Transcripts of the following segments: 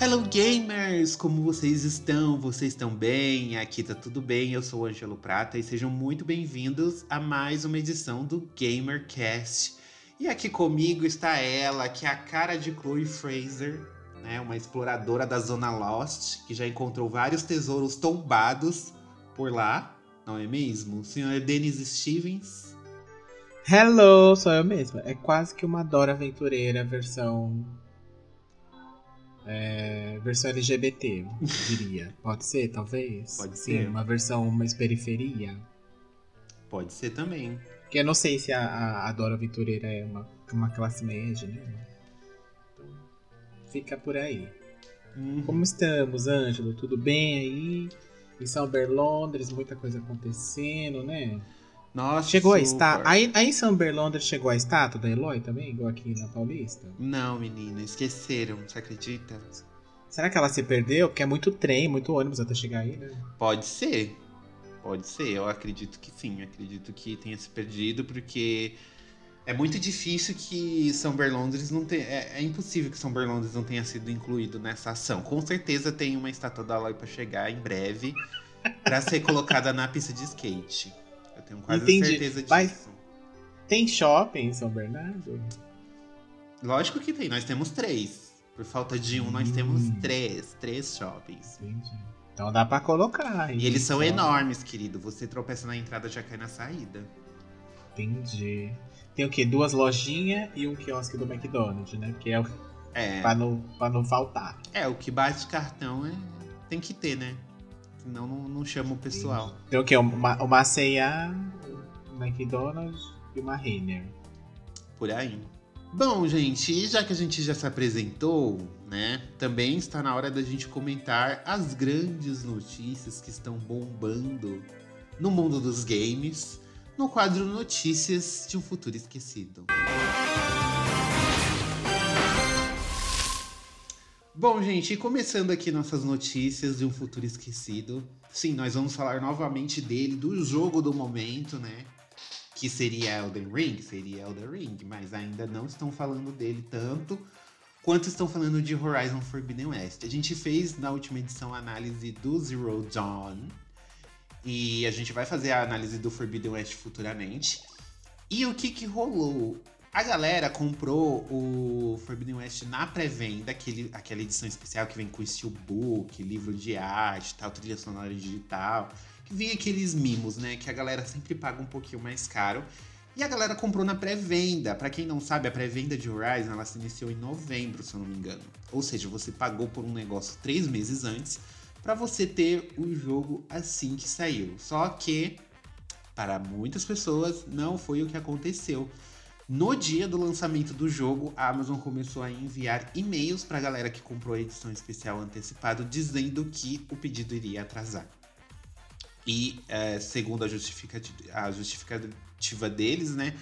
Hello gamers, como vocês estão? Vocês estão bem? Aqui tá tudo bem. Eu sou o Angelo Prata e sejam muito bem-vindos a mais uma edição do GamerCast. E aqui comigo está ela, que é a cara de Chloe Fraser, né, uma exploradora da Zona Lost, que já encontrou vários tesouros tombados por lá, não é mesmo? O senhor Dennis Stevens. Hello, sou eu mesma. É quase que uma Dora Aventureira versão é, versão LGBT, diria. Pode ser, talvez? Pode Sim, ser. uma versão mais periferia. Pode ser também. Que eu não sei se a, a, a Dora Aventureira é uma, uma classe média, né? Então, fica por aí. Uhum. Como estamos, Ângelo? Tudo bem aí? Em São Berlondres, muita coisa acontecendo, né? Nossa, Chegou a super. estátua. Aí, aí em São Berlondres chegou a estátua da Eloy também, igual aqui na Paulista? Não, menina, esqueceram, você acredita? Será que ela se perdeu? Porque é muito trem, muito ônibus até chegar aí, né? Pode ser. Pode ser, eu acredito que sim. Acredito que tenha se perdido, porque é muito difícil que São Berlondres não tenha. É, é impossível que São Berlondres não tenha sido incluído nessa ação. Com certeza tem uma estátua da Aloy pra chegar em breve pra ser colocada na pista de skate. Eu tenho quase Entendi. certeza disso. Mas- Tem shopping em São Bernardo? Lógico que tem, nós temos três. Por falta de um, nós Hum. temos três. Três shoppings. Entendi. Então dá pra colocar. E eles são Só- enormes, querido. Você tropeça na entrada, já cai na saída. Entendi. Tem o quê? Duas lojinhas e um quiosque do McDonald's, né? Porque é o É. pra não, pra não faltar. É, o que bate cartão é... tem que ter, né? Senão não, não chama o pessoal. Tem o quê? Uma, uma C&A, um McDonald's e uma Renner. Por aí. Bom, gente, e já que a gente já se apresentou, né? Também está na hora da gente comentar as grandes notícias que estão bombando no mundo dos games, no quadro Notícias de um Futuro Esquecido. Bom, gente, começando aqui nossas notícias de um futuro esquecido. Sim, nós vamos falar novamente dele, do jogo do momento, né? Que seria Elden Ring, seria Elden Ring, mas ainda não estão falando dele tanto quanto estão falando de Horizon Forbidden West. A gente fez na última edição a análise do Zero Dawn e a gente vai fazer a análise do Forbidden West futuramente. E o que que rolou? A galera comprou o Forbidden West na pré-venda, aquela edição especial que vem com steelbook, livro de arte, tal, trilha sonora digital, que vem aqueles mimos, né, que a galera sempre paga um pouquinho mais caro. E a galera comprou na pré-venda. Pra quem não sabe, a pré-venda de Horizon ela se iniciou em novembro, se eu não me engano. Ou seja, você pagou por um negócio três meses antes pra você ter o jogo assim que saiu. Só que para muitas pessoas não foi o que aconteceu. No dia do lançamento do jogo, a Amazon começou a enviar e-mails para a galera que comprou a edição especial antecipado, dizendo que o pedido iria atrasar. E, é, segundo a justificativa, a justificativa deles, né,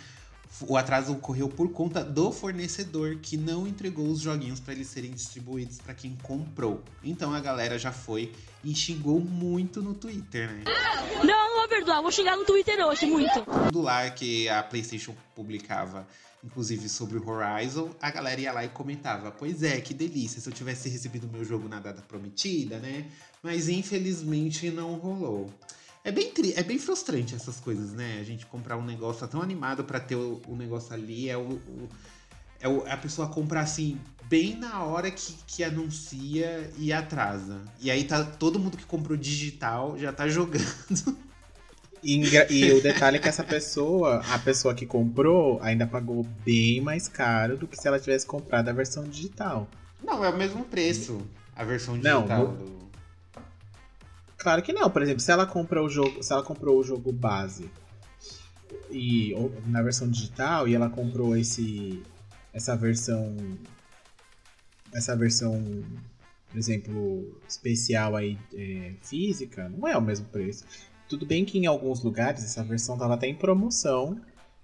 o atraso ocorreu por conta do fornecedor que não entregou os joguinhos para eles serem distribuídos para quem comprou. Então a galera já foi e xingou muito no Twitter, né? Não vou perdoar, vou xingar no Twitter hoje, muito. do lá que a PlayStation publicava, inclusive sobre o Horizon, a galera ia lá e comentava: Pois é, que delícia, se eu tivesse recebido meu jogo na data prometida, né? Mas infelizmente não rolou. É bem, tri- é bem frustrante essas coisas, né? A gente comprar um negócio tá tão animado pra ter o, o negócio ali, é, o, o- é a pessoa comprar assim, bem na hora que, que anuncia e atrasa. E aí tá todo mundo que comprou digital já tá jogando. E, e o detalhe é que essa pessoa, a pessoa que comprou, ainda pagou bem mais caro do que se ela tivesse comprado a versão digital. Não, é o mesmo preço. A versão Não, digital no- do. Claro que não. Por exemplo, se ela comprou o jogo, se ela comprou o jogo base e ou- na versão digital e ela comprou esse essa versão essa versão, por exemplo, especial aí é, física, não é o mesmo preço. Tudo bem que em alguns lugares essa versão tava até em promoção.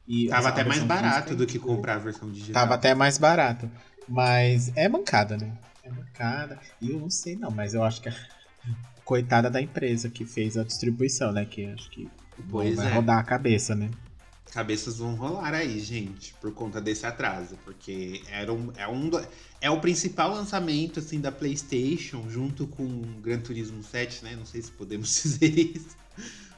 E Tava até mais barato do que em- comprar a versão digital. Tava até mais barato. Mas é mancada, né? É mancada. E eu não sei não, mas eu acho que a coitada da empresa que fez a distribuição, né? Que acho que Pois vai é. rodar a cabeça, né? Cabeças vão rolar aí, gente, por conta desse atraso. Porque era um, é, um é o principal lançamento assim, da PlayStation, junto com o Gran Turismo 7, né? Não sei se podemos dizer isso.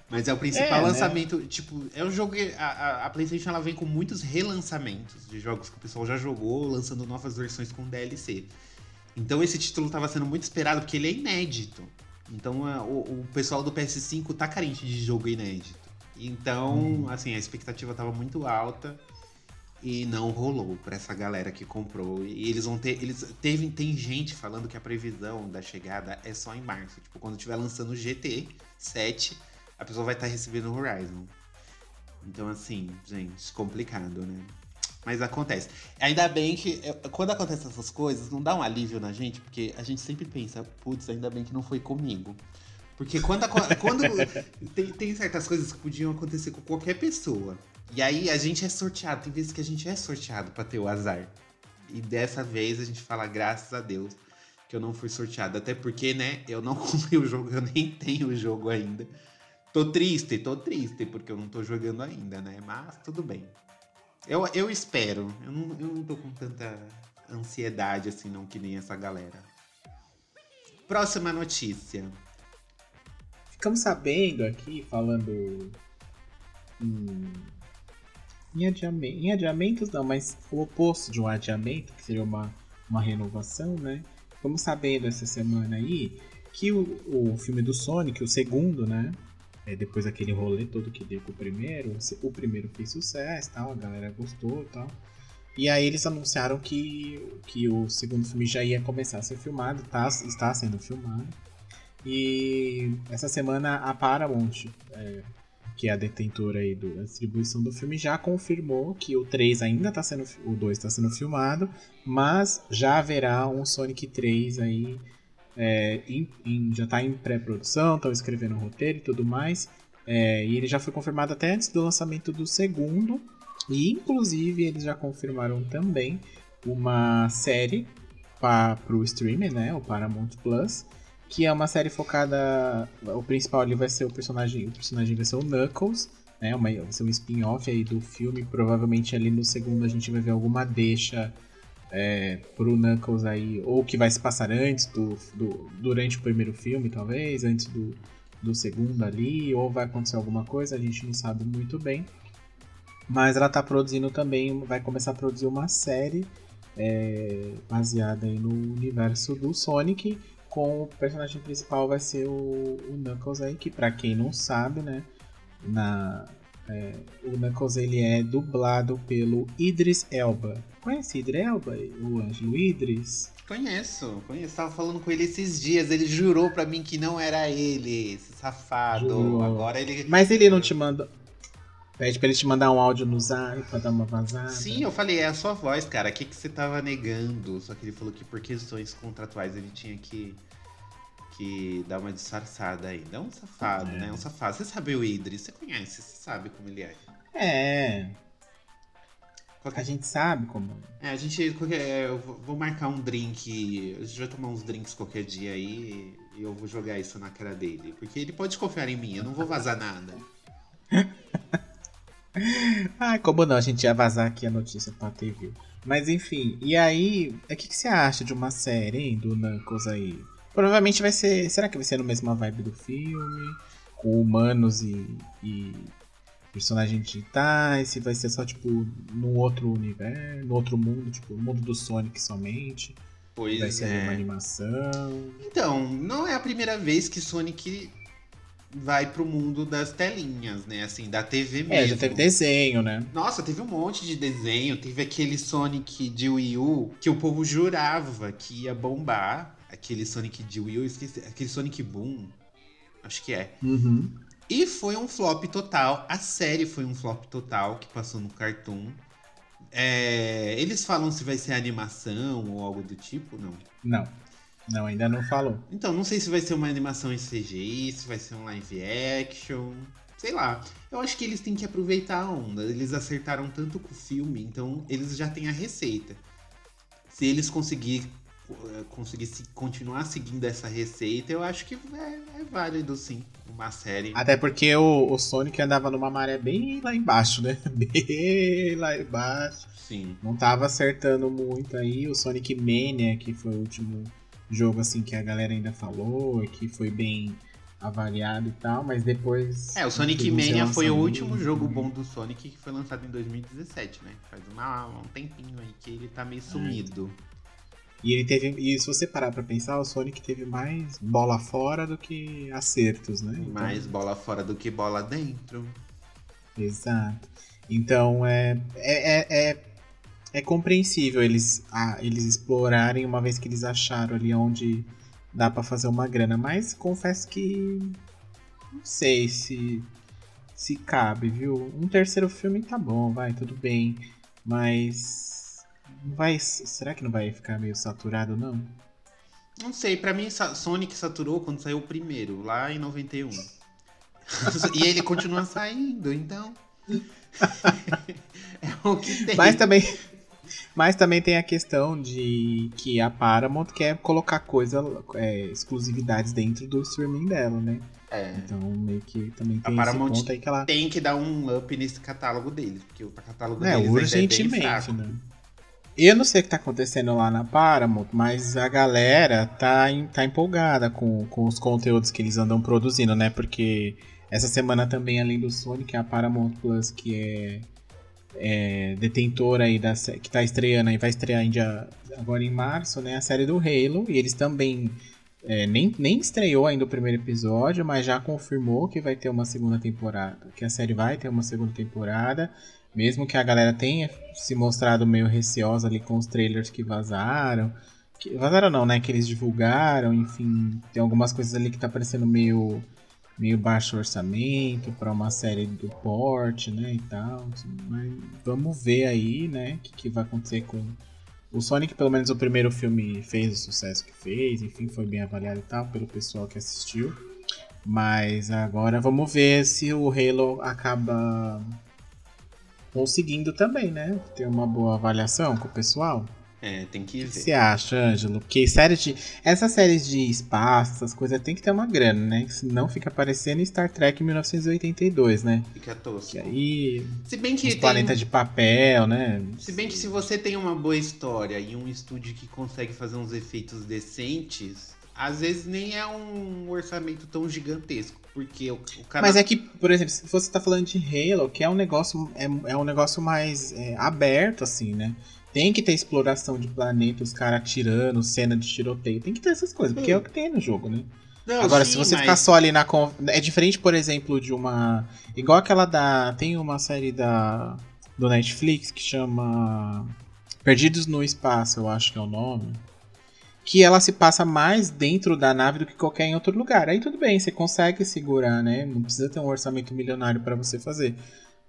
Mas é o principal É, né? lançamento. Tipo, é um jogo. que A, a- PlayStation ela vem com muitos relançamentos de jogos que o pessoal já jogou, lançando novas versões com DLC. Então esse título estava sendo muito esperado porque ele é inédito. Então a- o, o pessoal do PS5 tá carente de jogo inédito. Então, assim, a expectativa tava muito alta e não rolou pra essa galera que comprou. E eles vão ter. Eles teve, tem gente falando que a previsão da chegada é só em março. Tipo, quando estiver lançando o GT 7, a pessoa vai estar recebendo o Horizon. Então, assim, gente, complicado, né? Mas acontece. Ainda bem que quando acontecem essas coisas, não dá um alívio na gente, porque a gente sempre pensa, putz, ainda bem que não foi comigo. Porque quando, quando tem, tem certas coisas que podiam acontecer com qualquer pessoa. E aí a gente é sorteado, tem vezes que a gente é sorteado pra ter o azar. E dessa vez a gente fala, graças a Deus, que eu não fui sorteado. Até porque, né, eu não comprei o jogo, eu nem tenho o jogo ainda. Tô triste, tô triste, porque eu não tô jogando ainda, né? Mas tudo bem. Eu, eu espero. Eu não, eu não tô com tanta ansiedade assim, não, que nem essa galera. Próxima notícia. Ficamos sabendo aqui, falando em, em, adiame- em adiamentos, não, mas o oposto de um adiamento, que seria uma, uma renovação, né? Ficamos sabendo essa semana aí que o, o filme do Sonic, o segundo, né? É, depois daquele rolê todo que deu com o primeiro, o primeiro fez sucesso tal, a galera gostou e tal. E aí eles anunciaram que, que o segundo filme já ia começar a ser filmado, tá, está sendo filmado. E essa semana a Paramount, é, que é a detentora aí do- da distribuição do filme, já confirmou que o 3 ainda está sendo. O 2 está sendo filmado, mas já haverá um Sonic 3 aí. É, em- em- já está em pré-produção, estão escrevendo o roteiro e tudo mais. É, e ele já foi confirmado até antes do lançamento do segundo. E inclusive eles já confirmaram também uma série para o streamer, né? O Paramount Plus que é uma série focada. O principal ali vai ser o personagem. O personagem vai ser o Knuckles, né? Uma, vai ser um spin-off aí do filme. Provavelmente ali no segundo a gente vai ver alguma deixa é, pro Knuckles aí, ou que vai se passar antes do, do. durante o primeiro filme, talvez, antes do, do segundo ali, ou vai acontecer alguma coisa, a gente não sabe muito bem. Mas ela tá produzindo também, vai começar a produzir uma série é, baseada aí no universo do Sonic com o personagem principal vai ser o, o Knuckles aí, que pra quem não sabe, né, na, é, o Knuckles ele é dublado pelo Idris Elba. Conhece Idris Elba? O Ângelo Idris? Conheço, conheço. Tava falando com ele esses dias. Ele jurou pra mim que não era ele, esse safado. Jurou. Agora ele. Mas ele não te manda... Pede pra ele te mandar um áudio no zap pra dar uma vazada. Sim, eu falei, é a sua voz, cara. O que, que você tava negando? Só que ele falou que por questões contratuais ele tinha que, que dar uma disfarçada aí. Não um safado, É. né? Um safado. Você sabe o Idris, você conhece, você sabe como ele é. É, Qualquer- a gente sabe como... É, a gente. qualquer- eu vou- marcar um drink. A gente vai tomar uns drinks qualquer dia aí e eu vou jogar isso na cara dele. Porque ele pode confiar em mim, eu não vou vazar nada. Ah, como não? A gente ia vazar aqui a notícia pra viu. Mas enfim, e aí, o que, que você acha de uma série, hein, do Knuckles aí? Provavelmente vai ser. Será que vai ser no mesma vibe do filme? Com humanos e, e personagens digitais? Se vai ser só, tipo, no outro universo, no outro mundo, tipo, no mundo do Sonic somente? Pois vai ser é. uma animação? Então, não é a primeira vez que Sonic vai pro mundo das telinhas, né? Assim, da TV mesmo. É, já teve desenho, né? Nossa, teve um monte de desenho. Teve aquele Sonic de Wii U que o povo jurava que ia bombar. Aquele Sonic de Wii eu esqueci. Aquele Sonic Boom. Acho que é. Uhum. E foi um flop total. A série foi um flop total que passou no Cartoon. É, eles falam se vai ser animação ou algo do tipo, não. Não. Não, ainda não falou. Então, não sei se vai ser uma animação em CGI, se vai ser um live action. Sei lá. Eu acho que eles têm que aproveitar a onda. Eles acertaram tanto com o filme, então eles já têm a receita. Se eles conseguir, eh, conseguir se- continuar seguindo essa receita, eu acho que é, é válido sim. Uma série. Até porque o, o Sonic andava numa maré bem lá embaixo, né? Bem lá embaixo. Sim. Não tava acertando muito aí. O Sonic Mania, que foi o último jogo assim que a galera ainda falou, que foi bem avaliado e tal, mas depois. É, o Sonic Mania foi o último jogo bom do Sonic que foi lançado em 2017, né? Faz uma- um tempinho aí que ele tá meio sumido. E ele teve. E se você parar pra pensar, o Sonic teve mais bola fora do que acertos, né? Então- Mais bola fora do que bola dentro. Exato. Então é, é, é, é, é compreensível eles, ah, eles explorarem uma vez que eles acharam ali onde dá pra fazer uma grana. Mas confesso que não sei se se cabe, viu? Um terceiro filme tá bom, vai, tudo bem. Mas vai, será que não vai ficar meio saturado não? Não sei, pra mim Sonic saturou quando saiu o primeiro, lá em 91. e ele continua saindo, então. é o que tem. Mas também, mas também tem a questão de que a Paramount quer colocar coisa, é, exclusividades dentro do streaming dela, né? É, Então meio que também A tem esse Paramount ponto aí que ela. tem que dar um up nesse catálogo deles, porque o catálogo É, deles ainda é bem urgentemente, fraco. né? Eu não sei o que tá acontecendo lá na Paramount, mas a galera tá, em- tá empolgada com, com os conteúdos que eles andam produzindo, né? Porque essa semana também, além do Sonic, a Paramount Plus, que é, é detentora aí da que tá estreando aí, vai estrear dia- agora em março, né? A série do Halo. E eles também é, nem, nem estreou ainda o primeiro episódio, mas já confirmou que vai ter uma segunda temporada. Que a série vai ter uma segunda temporada. Mesmo que a galera tenha se mostrado meio receosa ali com os trailers que vazaram. Que, vazaram não, né? Que eles divulgaram, enfim. Tem algumas coisas ali que tá parecendo meio, meio baixo orçamento para uma série do porte, né? E tal. Mas vamos ver aí, né? O que, que vai acontecer com. O Sonic, pelo menos o primeiro filme fez o sucesso que fez, enfim, foi bem avaliado e tal, pelo pessoal que assistiu. Mas agora vamos ver se o Halo acaba conseguindo também, né? Ter uma boa avaliação com o pessoal. É, tem que O que ver. você acha, Ângelo? Porque séries de. Essas séries de espaço, essas coisas tem que ter uma grana, né? Senão fica parecendo Star Trek 1982, né? Fica tosco. Que aí. Se bem que Os tem- planetas de papel, né? Se bem que se você tem uma boa história e um estúdio que consegue fazer uns efeitos decentes, às vezes nem é um orçamento tão gigantesco, porque o, o cara Mas é que, por exemplo, se você tá falando de Halo, que é um negócio, é, é um negócio mais é, aberto, assim, né? Tem que ter exploração de planeta, os caras atirando, cena de tiroteio. Tem que ter essas coisas, porque Hum. é o que tem no jogo, né? Não, Agora, sim, se você mas- ficar só ali na. É diferente, por exemplo, de uma. Igual aquela da. Tem uma série da. Do Netflix que chama. Perdidos no Espaço, eu acho que é o nome. Que ela se passa mais dentro da nave do que qualquer em outro lugar. Aí tudo bem, você consegue segurar, né? Não precisa ter um orçamento milionário para você fazer.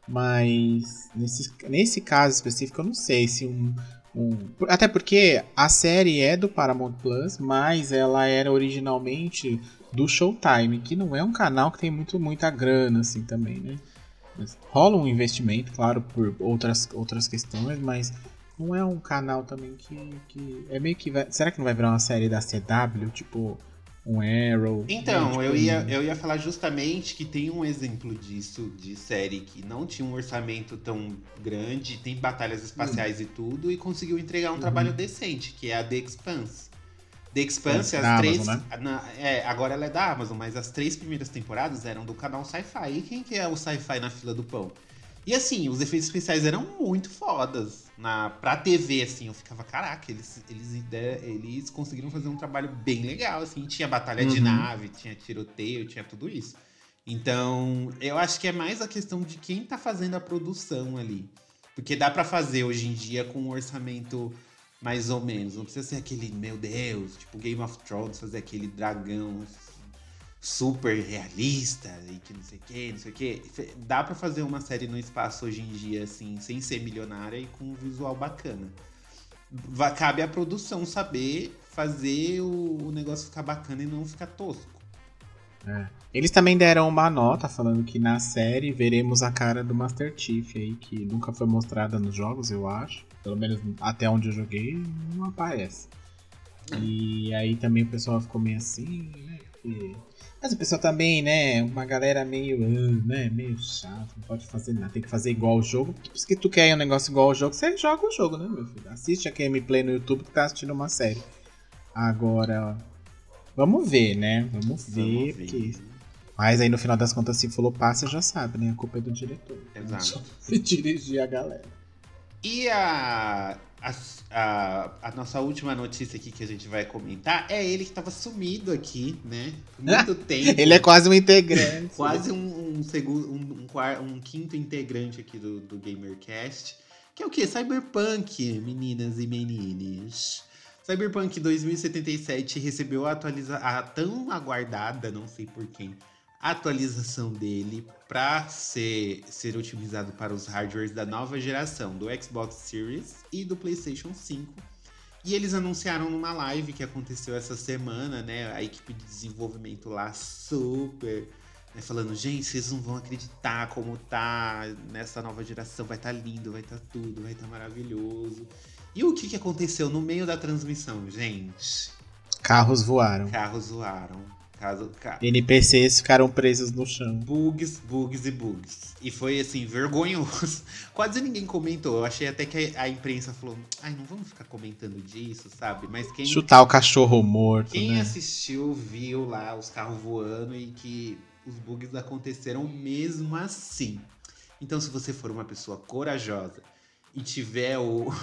Mas nesse, nesse caso específico, eu não sei se um, um- Até porque a série é do Paramount Plus, mas ela era originalmente do Showtime, que não é um canal que tem muito, muita grana, assim, também, né? Mas rola um investimento, claro, por outras, outras questões, mas não é um canal também que. que é meio que. vai- será que não vai virar uma série da CW? Tipo, um Arrow? Então, né? Tipo, eu ia, eu ia falar justamente que tem um exemplo disso, de série que não tinha um orçamento tão grande, tem batalhas espaciais Hum. e tudo, e conseguiu entregar um Uhum. trabalho decente, que é a The Expanse. The Expanse, É, as três. Amazon, na- é, agora ela é da Amazon, mas as três primeiras temporadas eram do canal Sci-Fi. E quem que é o Sci-Fi na fila do pão? E assim, os efeitos especiais eram muito fodas. Na, pra TV, assim, eu ficava, caraca, eles, eles, eles conseguiram fazer um trabalho bem legal, assim. Tinha batalha de Uhum. nave, tinha tiroteio, tinha tudo isso. Então, eu acho que é mais a questão de quem tá fazendo a produção ali. Porque dá pra fazer hoje em dia com um orçamento mais ou menos. Não precisa ser aquele, meu Deus, tipo Game of Thrones, fazer aquele dragão super realista e que não sei o que, não sei o que. Dá pra fazer uma série no espaço hoje em dia, assim, sem ser milionária e com um visual bacana. Cabe à produção saber fazer o, negócio ficar bacana e não ficar tosco. É. Eles também deram uma nota falando que na série veremos a cara do Master Chief aí, que nunca foi mostrada nos jogos, eu acho. Pelo menos até onde eu joguei, não aparece. E aí também o pessoal ficou meio assim, né? Porque... Mas o pessoal também, né? Uma galera meio, ah, né? Meio chato, não pode fazer nada, tem que fazer igual o jogo. Porque se tu quer um negócio igual ao jogo, você joga o jogo, né, meu filho? Assiste a gameplay no YouTube que tá assistindo uma série. Agora, vamos ver, né? Vamos ver, Vamos ver. porque... Mas aí no final das contas, se falou passa, já sabe, né? A culpa é do diretor. Exato. Se dirigir a galera. E a, a, a, a nossa última notícia aqui que a gente vai comentar é ele que tava sumido aqui, né? Muito tempo. Ele é quase um integrante. quase um, um, segundo, um, um, um quinto integrante aqui do, do GamerCast. Que é o quê? Cyberpunk, meninas e menines. Cyberpunk 2077 recebeu a, atualiza a tão aguardada, não sei por quem, atualização dele para ser, ser otimizado para os hardwares da nova geração do Xbox Series e do PlayStation 5. E eles anunciaram numa live que aconteceu essa semana, né? A equipe de desenvolvimento lá super né, falando, gente, vocês não vão acreditar como tá nessa nova geração, vai estar lindo, vai estar tudo, vai estar maravilhoso. E o que, que aconteceu no meio da transmissão, gente? Carros voaram. Carros zoaram. Caso, ca... NPCs ficaram presos no chão. Bugs, bugs e bugs. E foi assim, vergonhoso. Quase ninguém comentou. Eu achei até que a imprensa falou: ai, não vamos ficar comentando disso, sabe? Mas quem, Chutar o cachorro morto, quem né? assistiu viu lá os carros voando e que os bugs aconteceram mesmo assim. Então, se você for uma pessoa corajosa e tiver o.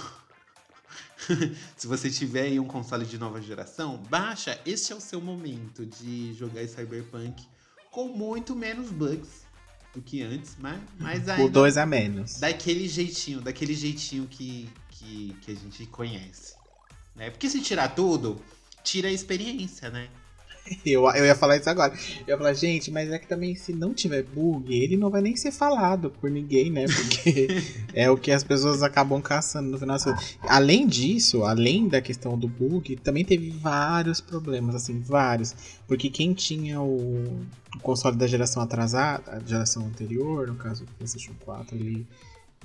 se você tiver aí um console de nova geração, baixa. Este é o seu momento de jogar Cyberpunk com muito menos bugs do que antes, mas, mas ainda dois a menos. daquele jeitinho, daquele jeitinho que, que, que a gente conhece. Né? Porque se tirar tudo, tira a experiência, né? Eu, eu ia falar isso agora. Eu ia falar, gente, mas é que também se não tiver bug, ele não vai nem ser falado por ninguém, né? Porque é o que as pessoas acabam caçando no final. das contas. Além disso, além da questão do bug, também teve vários problemas, assim, vários. Porque quem tinha o, o console da geração atrasada, a geração anterior, no caso o PlayStation 4 ali,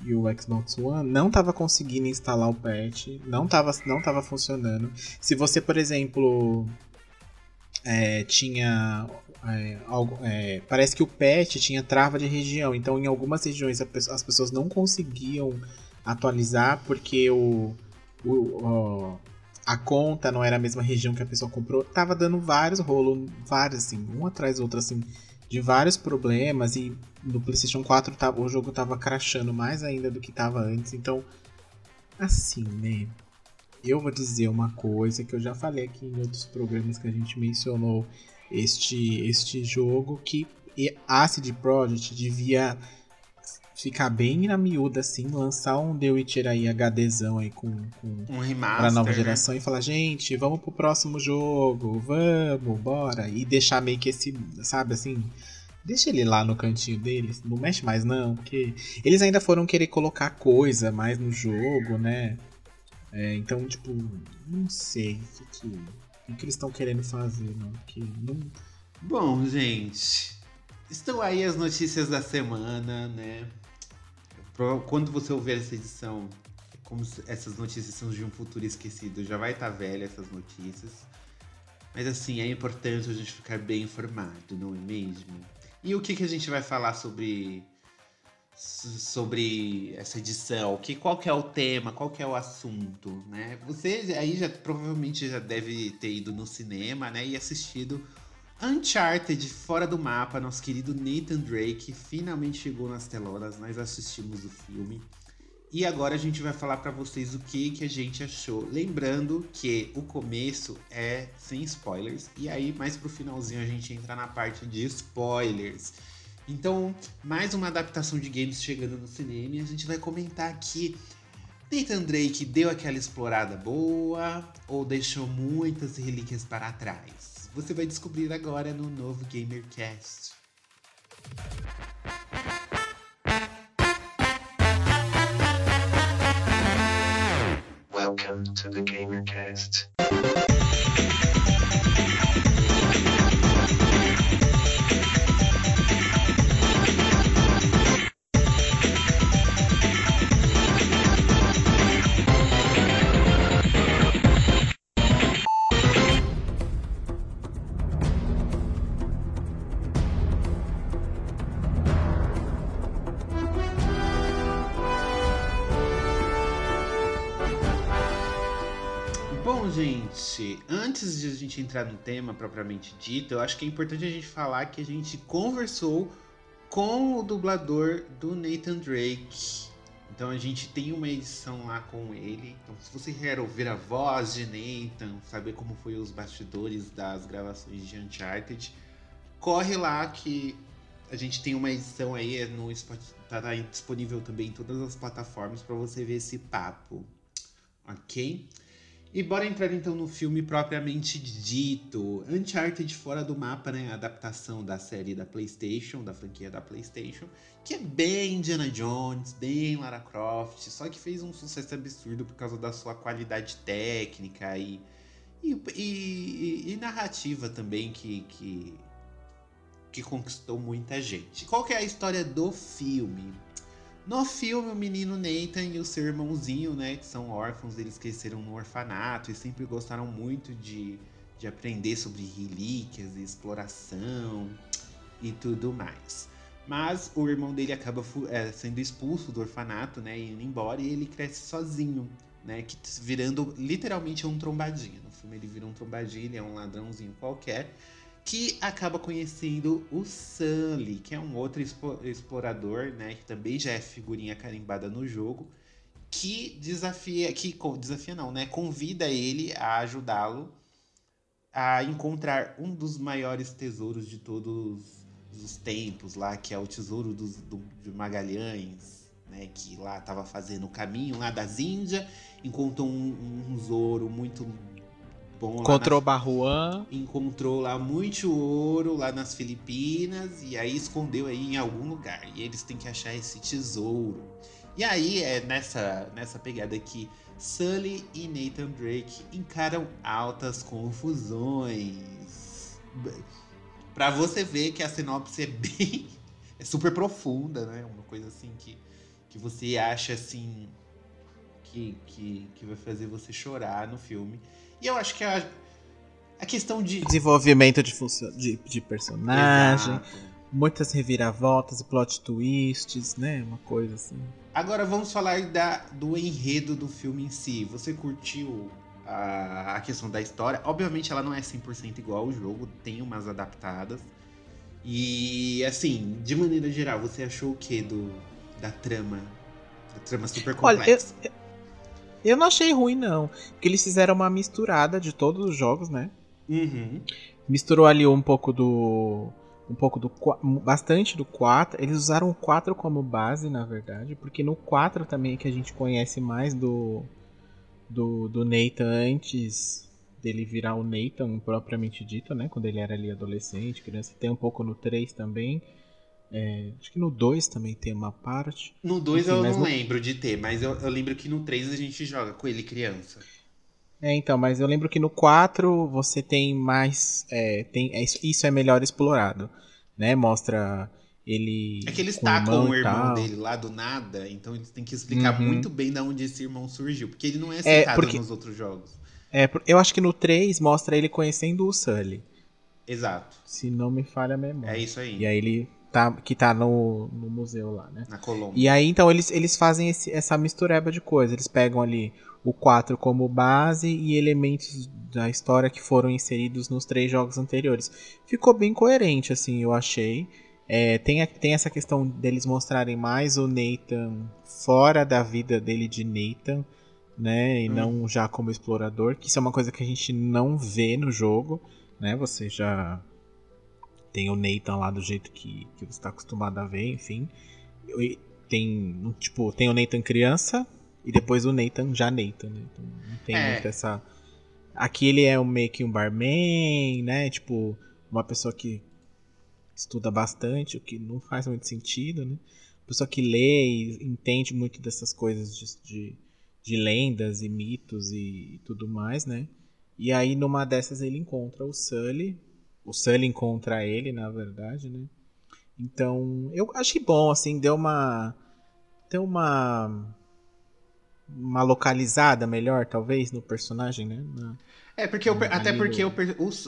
e o Xbox One, não tava conseguindo instalar o patch, não tava, não tava funcionando. Se você, por exemplo, é, tinha é, algo, é, parece que o patch tinha trava de região, então em algumas regiões a as pessoas não conseguiam atualizar porque o, o- ó, a conta não era a mesma região que a pessoa comprou, tava dando vários rolos, vários assim, um atrás do outro assim, de vários problemas. E no PlayStation 4 tava, o jogo tava crashando mais ainda do que tava antes, então assim, né? Eu vou dizer uma coisa que eu já falei aqui em outros programas que a gente mencionou este, este jogo que a CD Projekt devia ficar bem na miúda assim, lançar um The Witcher aí HDzão aí com, com Um remaster. pra nova né? geração e falar, gente, vamos pro próximo jogo, vamos, bora. E deixar meio que esse, sabe assim, deixa ele lá no cantinho deles, não mexe mais não, porque eles ainda foram querer colocar coisa mais no jogo, né? É, então, tipo, não sei o que, que, o que eles estão querendo fazer, não, porque não... Bom, gente, estão aí as notícias da semana, né? Quando você ouvir essa edição, como se essas notícias são de um futuro esquecido, já vai estar velha essas notícias. Mas assim, é importante a gente ficar bem informado, não é mesmo? E o que, que a gente vai falar sobre sobre essa edição? Que, qual que é o tema? Qual que é o assunto? Né? Você aí já provavelmente já deve ter ido no cinema né, e assistido Uncharted Fora do Mapa, nosso querido Nathan Drake finalmente chegou nas telonas, nós assistimos o filme. E agora a gente vai falar pra vocês o que, que a gente achou. Lembrando que o começo é sem spoilers, e aí mais pro finalzinho a gente entra na parte de spoilers. Então, mais uma adaptação de games chegando no cinema e a gente vai comentar aqui. Nathan Drake deu aquela explorada boa ou deixou muitas relíquias para trás? Você vai descobrir agora no novo GamerCast. Welcome to the GamerCast. Antes de a gente entrar no tema propriamente dito, eu acho que é importante a gente falar que a gente conversou com o dublador do Nathan Drake. Então a gente tem uma edição lá com ele. Então, se você quer ouvir a voz de Nathan, saber como foi os bastidores das gravações de Uncharted, corre lá que a gente tem uma edição aí é no Spotify, tá disponível também em todas as plataformas para você ver esse papo, ok? E bora entrar então no filme propriamente dito. Uncharted Fora do Mapa, né? A adaptação da série da PlayStation, da franquia da PlayStation, que é bem Indiana Jones, bem Lara Croft, só que fez um sucesso absurdo por causa da sua qualidade técnica e, e, e, e narrativa também, que, que, que conquistou muita gente. Qual que é a história do filme? No filme, o menino Nathan e o seu irmãozinho, né, que são órfãos, eles cresceram no orfanato e sempre gostaram muito de, de aprender sobre relíquias, exploração e tudo mais. Mas o irmão dele acaba é, sendo expulso do orfanato, né, indo embora e ele cresce sozinho, né, que virando literalmente um trombadinho. No filme ele vira um trombadinho, ele é um ladrãozinho qualquer que acaba conhecendo o Sully, que é um outro explorador, né, que também já é figurinha carimbada no jogo, que desafia, que desafia não, né, convida ele a ajudá-lo a encontrar um dos maiores tesouros de todos os tempos lá, que é o tesouro dos, do, de Magalhães, né, que lá estava fazendo o caminho lá das Índias, encontrou um, um tesouro muito bom Encontrou nas... Barruan. Encontrou lá muito ouro lá nas Filipinas e aí escondeu aí em algum lugar. E eles têm que achar esse tesouro. E aí é nessa, nessa pegada que Sully e Nathan Drake encaram altas confusões. Pra você ver que a sinopse é bem. é super profunda, né? Uma coisa assim que, que você acha assim. Que, que, que vai fazer você chorar no filme. E eu acho que a, a questão de. Desenvolvimento de, de, de personagem. Exato. Muitas reviravoltas e plot twists, né? Uma coisa assim. Agora vamos falar da, do enredo do filme em si. Você curtiu a, a questão da história? Obviamente ela não é 100% igual ao jogo, tem umas adaptadas. E assim, de maneira geral, você achou o que do da trama? A trama super complexa. Olha, eu, eu não achei ruim, não. Porque eles fizeram uma misturada de todos os jogos, né? Uhum. Misturou ali um pouco do. Um pouco do. Bastante do 4. Eles usaram o 4 como base, na verdade. Porque no 4 também é que a gente conhece mais do. Do, do Nathan antes dele virar o Nathan propriamente dito, né? Quando ele era ali adolescente, criança. Tem um pouco no 3 também. É, acho que no 2 também tem uma parte. No 2 eu não no... lembro de ter, mas eu, eu, lembro que no 3 a gente joga com ele criança. É, então, mas eu lembro que no 4 você tem mais. É, tem, é, isso é melhor explorado. Né? Mostra ele. É que ele está com o irmão dele lá do nada, então eles têm que explicar uhum. muito bem de onde esse irmão surgiu. Porque ele não é citado é porque, nos outros jogos. É, eu acho que no 3 mostra ele conhecendo o Sully. Exato. Se não me falha a memória. É isso aí. E aí ele tá, que tá no, no museu lá, né? Na Colômbia. E aí, então, eles, eles fazem esse, essa mistureba de coisas. Eles pegam ali o 4 como base e elementos da história que foram inseridos nos três jogos anteriores. Ficou bem coerente, assim, eu achei. É, tem, tem essa questão deles mostrarem mais o Nathan fora da vida dele de Nathan, né? E hum. não já como explorador, que isso é uma coisa que a gente não vê no jogo, né? Você já tem o Nathan lá do jeito que, que você está acostumado a ver, enfim. Tem, tipo, tem o Nathan criança e depois o Nathan já Nathan, né? Então não tem é. muito essa. Aqui ele é um, meio que um barman, né? Tipo, uma pessoa que estuda bastante, o que não faz muito sentido, né? Pessoa que lê e entende muito dessas coisas de, de, de lendas e mitos e tudo mais, né? E aí numa dessas ele encontra o Sully. O Sully encontra ele, na verdade, né? Então, eu achei bom, assim, deu uma. Deu uma. Uma localizada melhor, talvez, no personagem, né? Na, É, porque Ali até porque o,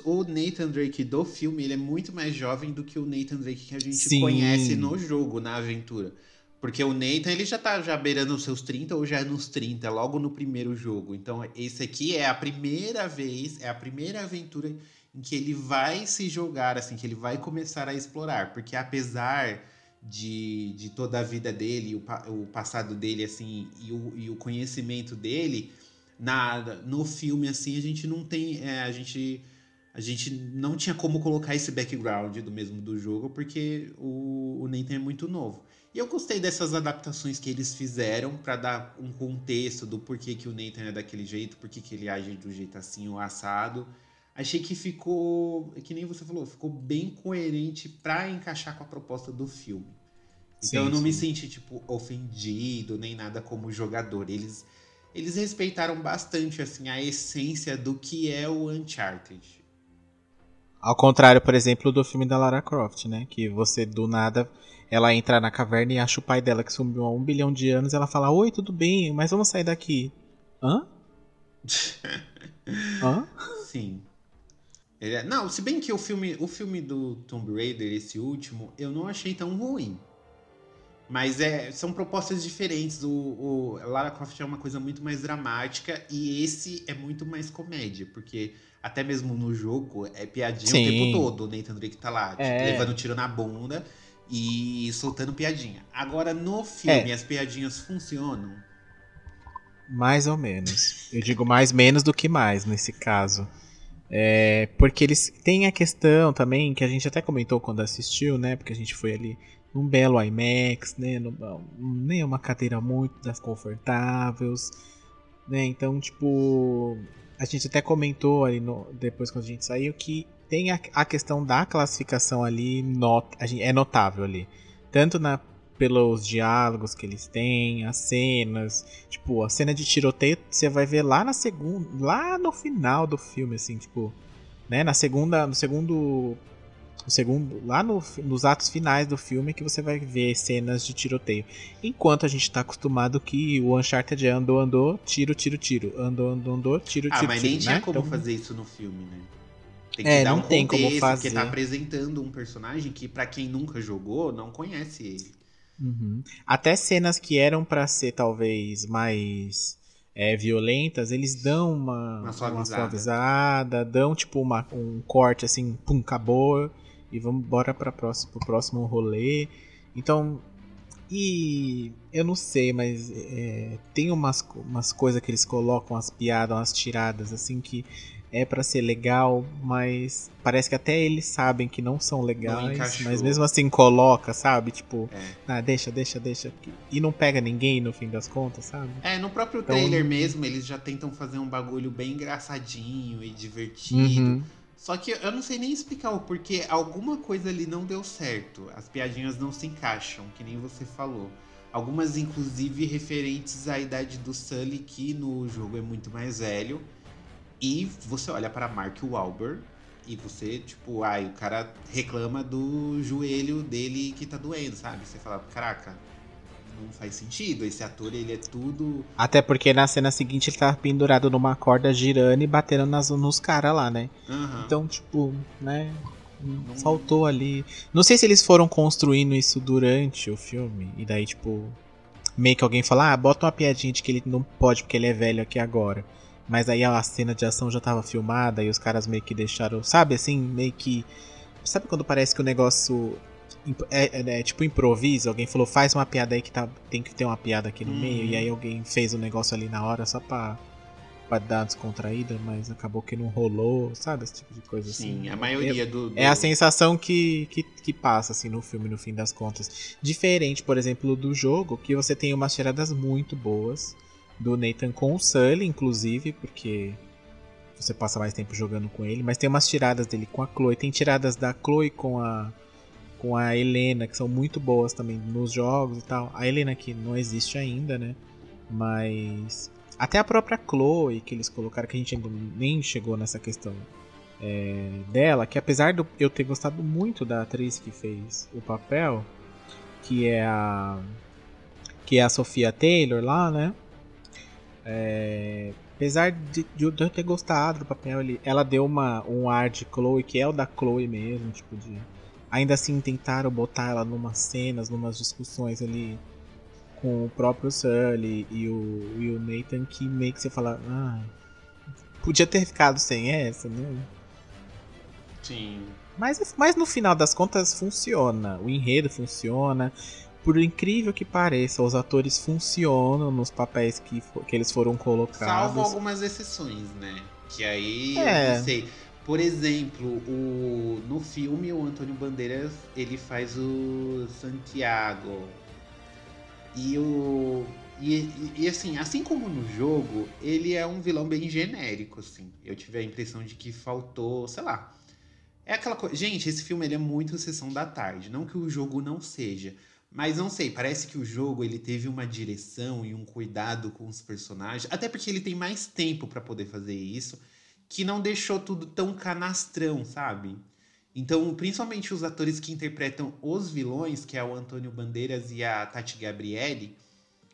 o Nathan Drake do filme ele é muito mais jovem do que o Nathan Drake que a gente Sim. conhece no jogo, na aventura. Porque o Nathan, ele já tá já beirando os seus 30 ou já é nos 30, logo no primeiro jogo. Então, esse aqui é a primeira vez, é a primeira aventura em que ele vai se jogar, assim, que ele vai começar a explorar. Porque apesar de, de toda a vida dele, o, o passado dele, assim, e o, e o conhecimento dele, nada no filme, assim, a gente não tem. é, a gente. A gente não tinha como colocar esse background do mesmo do jogo, porque o, o Nathan é muito novo. E eu gostei dessas adaptações que eles fizeram pra dar um contexto do porquê que o Nathan é daquele jeito, porquê que ele age do jeito assim ou assado. Achei que ficou, que nem você falou, ficou bem coerente pra encaixar com a proposta do filme. Então Sim, eu não me sim. senti, tipo, ofendido, nem nada como jogador. Eles, eles respeitaram bastante, assim, a essência do que é o Uncharted. Ao contrário, por exemplo, do filme da Lara Croft, né? Que você do nada ela entra na caverna e acha o pai dela que sumiu há um bilhão de anos. Ela fala: Oi, tudo bem, mas vamos sair daqui. Hã? Hã? Sim. É- Não, se bem que o filme, o filme do Tomb Raider, esse último, eu não achei tão ruim. Mas é, são propostas diferentes. O, o Lara Croft é uma coisa muito mais dramática e esse é muito mais comédia, porque até mesmo no jogo é piadinha Sim. o tempo todo. O Nathan Drake tá lá, tipo, É. levando tiro na bunda e soltando piadinha. Agora no filme É. as piadinhas funcionam. Mais ou menos. Eu digo mais menos do que mais nesse caso. É, porque eles têm a questão também, que a gente até comentou quando assistiu, né? Porque a gente foi ali num belo IMAX, né? Numa, nem uma cadeira muito das confortáveis, né? Então, tipo, a gente até comentou ali no- depois quando a gente saiu que tem a, a questão da classificação ali not, gente- é notável ali. Tanto na, pelos diálogos que eles têm, as cenas, Tipo, a cena de tiroteio você vai ver lá na segunda. Lá no final do filme, assim, tipo. Né? Na segunda. No segundo. No segundo. Lá no, nos atos finais do filme que você vai ver cenas de tiroteio. Enquanto a gente tá acostumado que o Uncharted é andou, andou, tiro, tiro, tiro. Andou, andou, andou, tiro, Ah, tiro, mas tiro. nem tinha né? como Então, fazer isso no filme, né? Tem que É, dar não um tem como contexto, fazer. porque tá apresentando um personagem que, pra quem nunca jogou, não conhece ele. Uhum. Até cenas que eram pra ser talvez mais é, violentas, eles dão uma, Uma uma suavizada. suavizada, dão tipo uma- um corte assim, pum, acabou, e vamos embora para próximo, pro próximo rolê. Então, e eu não sei, mas é, tem umas, umas coisas que eles colocam, umas piadas, umas tiradas assim que é pra ser legal, mas parece que até eles sabem que não são legais, encaixou. mas mesmo assim coloca, sabe? Tipo, É. ah, deixa, deixa, deixa. E não pega ninguém no fim das contas, sabe? É, no próprio Então- trailer mesmo, eles já tentam fazer um bagulho bem engraçadinho e divertido. Uhum. Só que eu não sei nem explicar o porquê. Alguma coisa ali não deu certo. As piadinhas não se encaixam, que nem você falou. Algumas, inclusive, referentes à idade do Sully, que no jogo é muito mais velho. E você olha para Mark Wahlberg e você, tipo, ai, o cara reclama do joelho dele que tá doendo, sabe? Você fala, caraca, não faz sentido. Esse ator, ele é tudo. Até porque na cena seguinte ele tá pendurado numa corda girando e batendo nas, nos caras lá, né? Aham. Então, tipo, né? Faltou ali. Não sei se eles foram construindo isso durante o filme. E daí, tipo, meio que alguém fala, ah, bota uma piadinha de que ele não pode porque ele é velho aqui agora. Mas aí a cena de ação já tava filmada e os caras meio que deixaram, sabe assim, meio que. Sabe quando parece que o negócio é, é- é tipo improviso? Alguém falou, faz uma piada aí que tá, tem que ter uma piada aqui no Uhum. meio. E aí alguém fez o negócio ali na hora só pra, pra dar descontraída, mas acabou que não rolou, sabe? Esse tipo de coisa assim. Sim, a maioria do, do- É a sensação que, que, que passa, assim, no filme, no fim das contas. Diferente, por exemplo, do jogo, que você tem umas tiradas muito boas. Do Nathan com o Sully, inclusive, porque você passa mais tempo jogando com ele. Mas tem umas tiradas dele com a Chloe. Tem tiradas da Chloe com a, com a Helena, que são muito boas também nos jogos e tal. A Helena que não existe ainda, né? Mas Até a própria Chloe, que eles colocaram, que a gente nem chegou nessa questão é, dela, que apesar de eu ter gostado muito da atriz que fez o papel, que é a. que é a Sofia Taylor lá, né? É, apesar de, de, eu ter gostado do papel, ele, ela deu uma, um ar de Chloe, que é o da Chloe mesmo, tipo de. Ainda assim tentaram botar ela numas cenas, numas discussões ali com o próprio Sully e o, e o Nathan que meio que você fala, ah, podia ter ficado sem essa, né? Sim. Mas, mas no final das contas funciona, o enredo funciona. Por incrível que pareça, os atores funcionam nos papéis que, que eles foram colocados. Salvo algumas exceções, né? Que aí é. eu não sei. Por exemplo, o, no filme o Antônio Bandeiras ele faz o Santiago, e o. E, e, e, assim, assim como no jogo, ele é um vilão bem genérico, assim. Eu tive a impressão de que faltou, sei lá. É aquela coisa. Gente, esse filme ele é muito sessão da tarde. Não que o jogo não seja. Mas não sei, parece que o jogo ele teve uma direção e um cuidado com os personagens. Até porque ele tem mais tempo para poder fazer isso. Que não deixou tudo tão canastrão, sabe? Então, principalmente os atores que interpretam os vilões, que é o Antônio Bandeiras e a Tati Gabriele,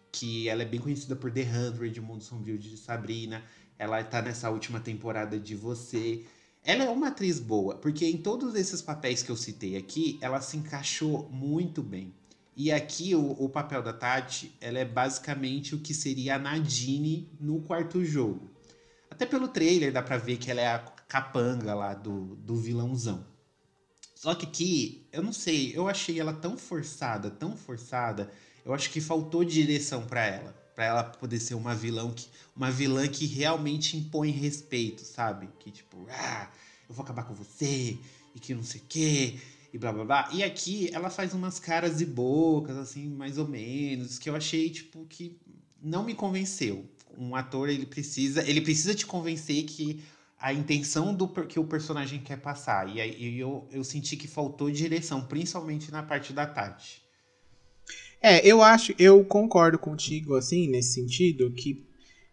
que ela é bem conhecida por The Hundred, Mundo Sombrio de Sabrina. Ela tá nessa última temporada de Você. Ela é uma atriz boa, porque em todos esses papéis que eu citei aqui, ela se encaixou muito bem. E aqui o, o papel da Tati, ela é basicamente o que seria a Nadine no quarto jogo. Até pelo trailer dá pra ver que ela é a capanga lá do, do vilãozão. Só que aqui, eu não sei, eu achei ela tão forçada, tão forçada. Eu acho que faltou direção para ela, para ela poder ser uma vilã que uma vilã que realmente impõe respeito, sabe? Que tipo, ah, eu vou acabar com você e que não sei o quê e blá blá blá. E aqui ela faz umas caras e bocas assim, mais ou menos, que eu achei tipo que não me convenceu. Um ator ele precisa, ele precisa te convencer que a intenção do que o personagem quer passar. E aí eu, eu senti que faltou direção, principalmente na parte da Tati. É, eu acho, eu concordo contigo, assim, nesse sentido, que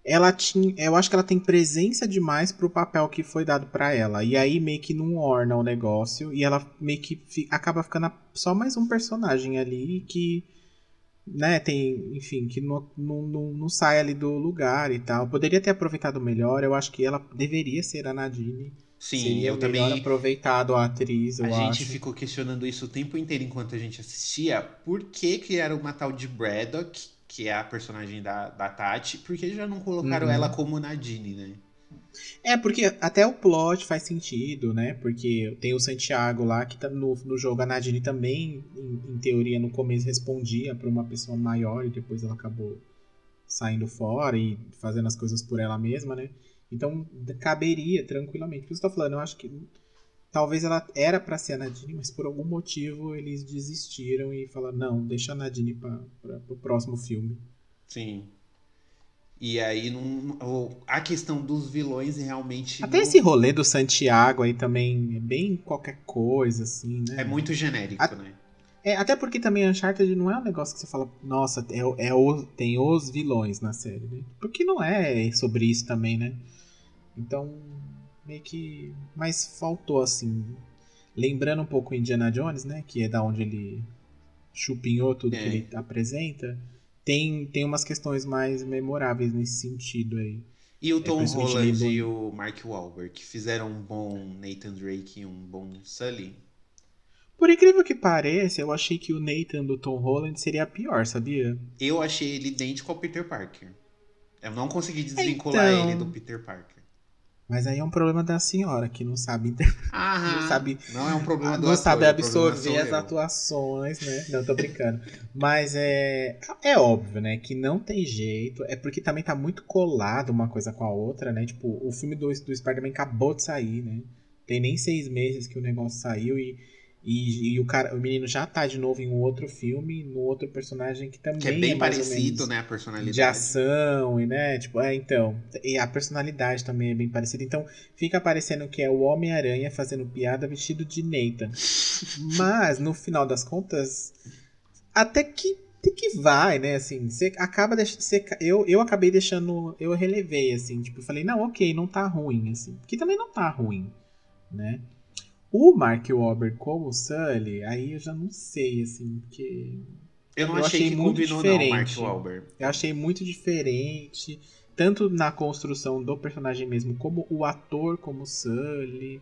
ela tinha. Eu acho que ela tem presença demais pro papel que foi dado para ela. E aí meio que não orna o negócio. E ela meio que fi, acaba ficando só mais um personagem ali que né, tem, enfim, que não, não, não, não, sai ali do lugar e tal. Poderia ter aproveitado melhor, eu acho que ela deveria ser a Nadine. Sim, Seria eu também. aproveitado a atriz, A acho. gente ficou questionando isso o tempo inteiro enquanto a gente assistia. Por que criaram uma tal de Braddock, que é a personagem da, da Tati, por que já não colocaram uhum. ela como Nadine, né? É, porque até o plot faz sentido, né? Porque tem o Santiago lá, que tá no, no jogo a Nadine também, em, em teoria, no começo respondia para uma pessoa maior e depois ela acabou saindo fora e fazendo as coisas por ela mesma, né? Então caberia tranquilamente. Isso que eu tô falando, eu acho que talvez ela era para ser a Nadine, mas por algum motivo eles desistiram e falaram: não, deixa a Nadine para o próximo filme. Sim. E aí não, a questão dos vilões realmente. Até não... esse rolê do Santiago aí também é bem qualquer coisa, assim, né? É muito genérico, a... né? É, até porque também Uncharted não é um negócio que você fala, nossa, é, é o, tem os vilões na série, né? Porque não é sobre isso também, né? Então, meio que. Mas faltou, assim. Lembrando um pouco Indiana Jones, né? Que é da onde ele chupinhou tudo é. que ele apresenta tem, tem umas questões mais memoráveis nesse sentido aí. E o é, Tom é, Holland e o Mark Wahlberg, que fizeram um bom Nathan Drake e um bom Sully. Por incrível que pareça, eu achei que o Nathan do Tom Holland seria pior, sabia? Eu achei ele idêntico ao Peter Parker. Eu não consegui desvincular então... ele do Peter Parker. Mas aí é um problema da senhora que não sabe interpretar. não sabe. Não é um problema do Não ator, sabe absorver as atuações, né? Não, tô brincando. Mas é. É óbvio, né? Que não tem jeito. É porque também tá muito colado uma coisa com a outra, né? Tipo, o filme do, do Spider-Man acabou de sair, né? Tem nem seis meses que o negócio saiu e e, e, o, cara, o menino já tá de novo em um outro filme, no outro personagem que também que é bem é parecido, né, a personalidade. De ação e, né, tipo, é, então, e a personalidade também é bem parecida. Então, fica parecendo que é o Homem-Aranha fazendo piada vestido de Nathan. Mas, no final das contas, até que tem que vai, né? Assim, você acaba deixando. eu, eu acabei deixando. Eu relevei, assim, tipo, falei, não, ok, não tá ruim, assim. Porque também não tá ruim, né? O Mark Wahlberg como Sully, aí eu já não sei, assim, porque. Eu não eu achei, achei muito diferente. Não, Mark Wahlberg. Eu achei muito diferente, tanto na construção do personagem mesmo, como o ator como Sully.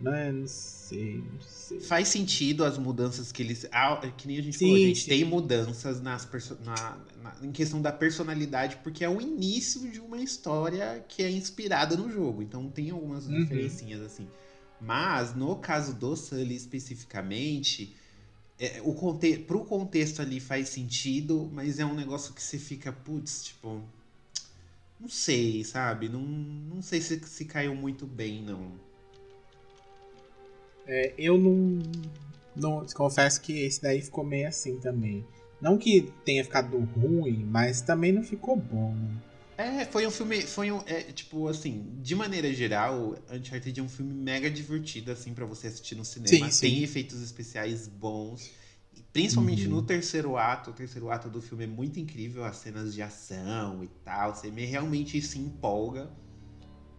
Né? Não sei, não sei. Faz sentido as mudanças que eles. Ah, que nem a gente sim, falou, gente. Sim. Tem mudanças nas perso... na, na, em questão da personalidade, porque é o início de uma história que é inspirada no jogo. Então tem algumas uhum. diferencinhas assim. Mas, no caso do Sully especificamente, é, o conte pro contexto ali faz sentido, mas é um negócio que você fica, putz, tipo. Não sei, sabe? Não, não sei se, se caiu muito bem, não. É, eu não, não. Confesso que esse daí ficou meio assim também. Não que tenha ficado ruim, mas também não ficou bom. É, foi um filme. Foi um. É, tipo, assim, de maneira geral, Uncharted é um filme mega divertido, assim, para você assistir no cinema. Sim, Tem efeitos especiais bons. Principalmente uhum. no terceiro ato. O terceiro ato do filme é muito incrível, as cenas de ação e tal. Você realmente se empolga.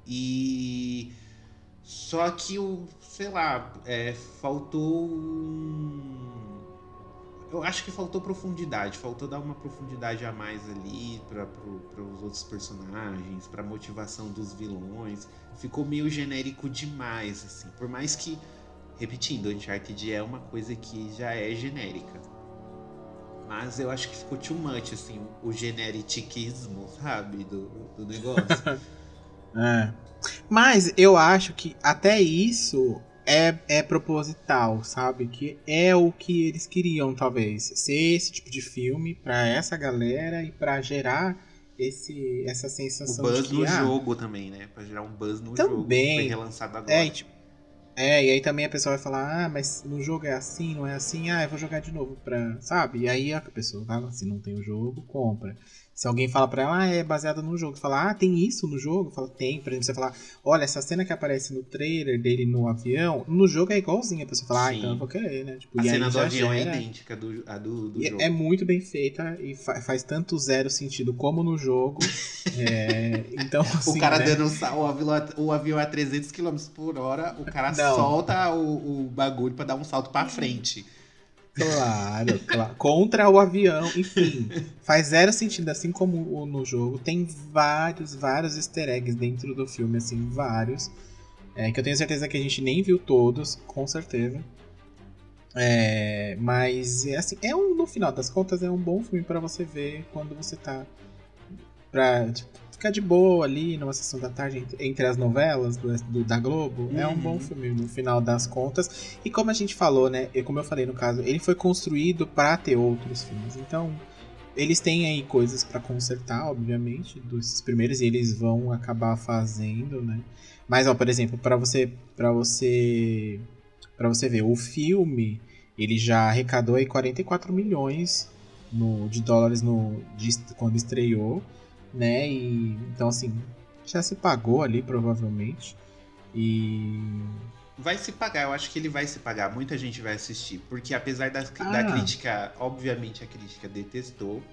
E só que o, sei lá, é, faltou um... Eu acho que faltou profundidade, faltou dar uma profundidade a mais ali para os outros personagens, para motivação dos vilões. Ficou meio genérico demais, assim. Por mais que, repetindo, Uncharted é uma coisa que já é genérica. Mas eu acho que ficou too much, assim, o genericismo, sabe, do, do negócio. é. Mas eu acho que até isso é, é proposital, sabe? Que é o que eles queriam, talvez. Ser esse tipo de filme para essa galera e para gerar esse, essa sensação o buzz de que, no ah, jogo também, né? Pra gerar um buzz no também, jogo. Que foi relançado agora. É, tipo, é, e aí também a pessoa vai falar, ah, mas no jogo é assim, não é assim, ah, eu vou jogar de novo pra. Sabe? E aí a pessoa fala, se não tem o jogo, compra. Se alguém fala pra ela, ah, é baseado no jogo, fala, ah, tem isso no jogo? Fala, tem. Por exemplo, você falar, olha, essa cena que aparece no trailer dele no avião, no jogo é igualzinha. A pessoa fala, ah, então eu vou querer, né? Tipo, a cena do avião é gera... é idêntica do, a do, do jogo. É muito bem feita e fa faz tanto zero sentido como no jogo. é... Então, assim, O cara né? dando o, avião, o avião a 300 km por hora, o cara Não. solta o, o bagulho para dar um salto para frente. Claro, claro. Contra o avião, enfim. Faz zero sentido, assim como no jogo. Tem vários, vários easter eggs dentro do filme, assim, vários. É, que eu tenho certeza que a gente nem viu todos, com certeza. É, mas, é assim, é um, no final das contas, é um bom filme para você ver quando você tá. Pra, tipo, ficar de boa ali numa sessão da tarde entre as novelas do, do da Globo. Uhum. É um bom uhum. filme no final das contas. E como a gente falou, né? E como eu falei no caso, ele foi construído para ter outros filmes. Então, eles têm aí coisas para consertar, obviamente, dos primeiros e eles vão acabar fazendo, né? Mas, ó, por exemplo, para você, para você, para você ver, o filme ele já arrecadou aí 44 milhões no, de dólares no, de, quando estreou né? E então assim, já se pagou ali provavelmente. E vai se pagar, eu acho que ele vai se pagar. Muita gente vai assistir, porque apesar da, ah. da crítica, obviamente a crítica detestou.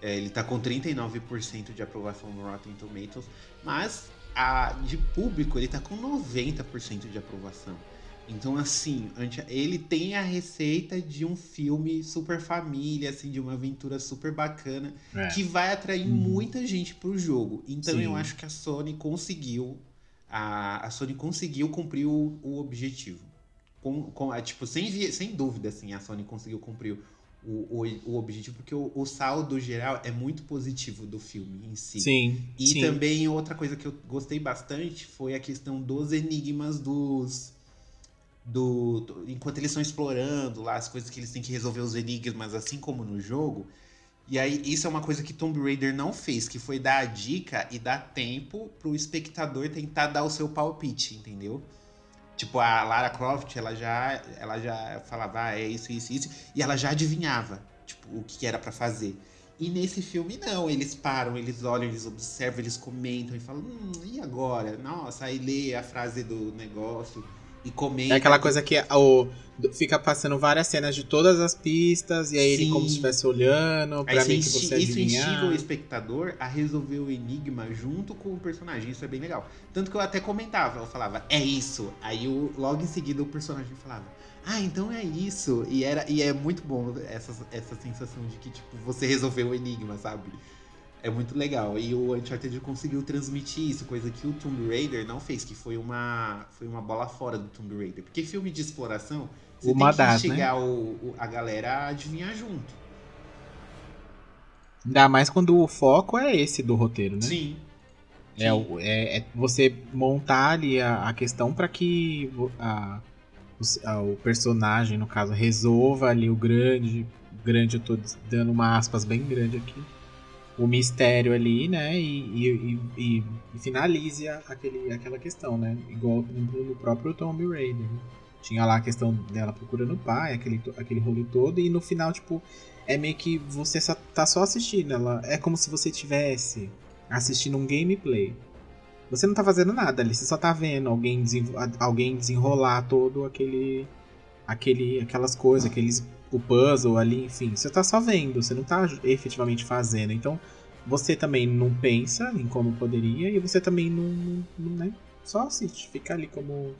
É, ele tá com 39% de aprovação no Rotten Tomatoes, mas a, de público ele tá com 90% de aprovação. Então, assim, ele tem a receita de um filme super família, assim, de uma aventura super bacana, é. que vai atrair hum. muita gente pro jogo. Então, Sim. eu acho que a Sony conseguiu. A, a Sony conseguiu cumprir o, o objetivo. Com, com, é, tipo, sem, sem dúvida, assim, a Sony conseguiu cumprir o, o, o objetivo, porque o, o, saldo geral é muito positivo do filme em si. Sim. E sim. também outra coisa que eu gostei bastante foi a questão dos enigmas dos do, do, enquanto eles estão explorando lá as coisas que eles têm que resolver os enigmas, assim como no jogo. E aí, isso é uma coisa que Tomb Raider não fez, que foi dar a dica e dar tempo pro espectador tentar dar o seu palpite, entendeu? Tipo, a Lara Croft, ela já, ela já falava, ah, é isso, isso, isso, e ela já adivinhava, tipo, o que era para fazer. E nesse filme, não, eles param, eles olham, eles observam, eles comentam e falam, hum, e agora? Nossa, aí lê a frase do negócio E comenta. É aquela coisa que o, fica passando várias cenas de todas as pistas, e aí Sim. ele como se estivesse olhando, pra mim que você isso adivinhar. instiga o espectador a resolver o enigma junto com o personagem. Isso é bem legal. Tanto que eu até comentava, eu falava, é isso. Aí logo em seguida o personagem falava, ah, então é isso. E, era, e é muito bom essa, essa sensação de que, tipo, você resolveu o enigma, sabe? É muito legal. E o Uncharted conseguiu transmitir isso, coisa que o Tomb Raider não fez, que foi uma, foi uma bola fora do Tomb Raider. Porque filme de exploração, você Uma tem que das, né? o, o- a galera a adivinhar junto. Ainda mais quando o foco é esse do roteiro, né? Sim. É, é- é você montar ali a, a questão pra que a- a- o personagem, no caso, resolva ali o grande. Grande, eu tô dando uma aspas bem grande aqui. O mistério ali, né? E, e- e- e- finalize aquele, aquela questão, né? Igual no, próprio Tomb Raider. né? Tinha lá a questão dela procurando o pai, aquele, aquele rolê todo, e no final, tipo, é meio que você só, tá só assistindo. Ela, é como se você tivesse assistindo um gameplay. Você não tá fazendo nada ali, você só tá vendo alguém, alguém desenrolar todo aquele. aquele aquelas coisas, aqueles. O puzzle ali, enfim. Você tá só vendo, você não tá efetivamente fazendo. Então, você também não pensa em como poderia e você também não. não- não, né? Só assiste, fica ali como.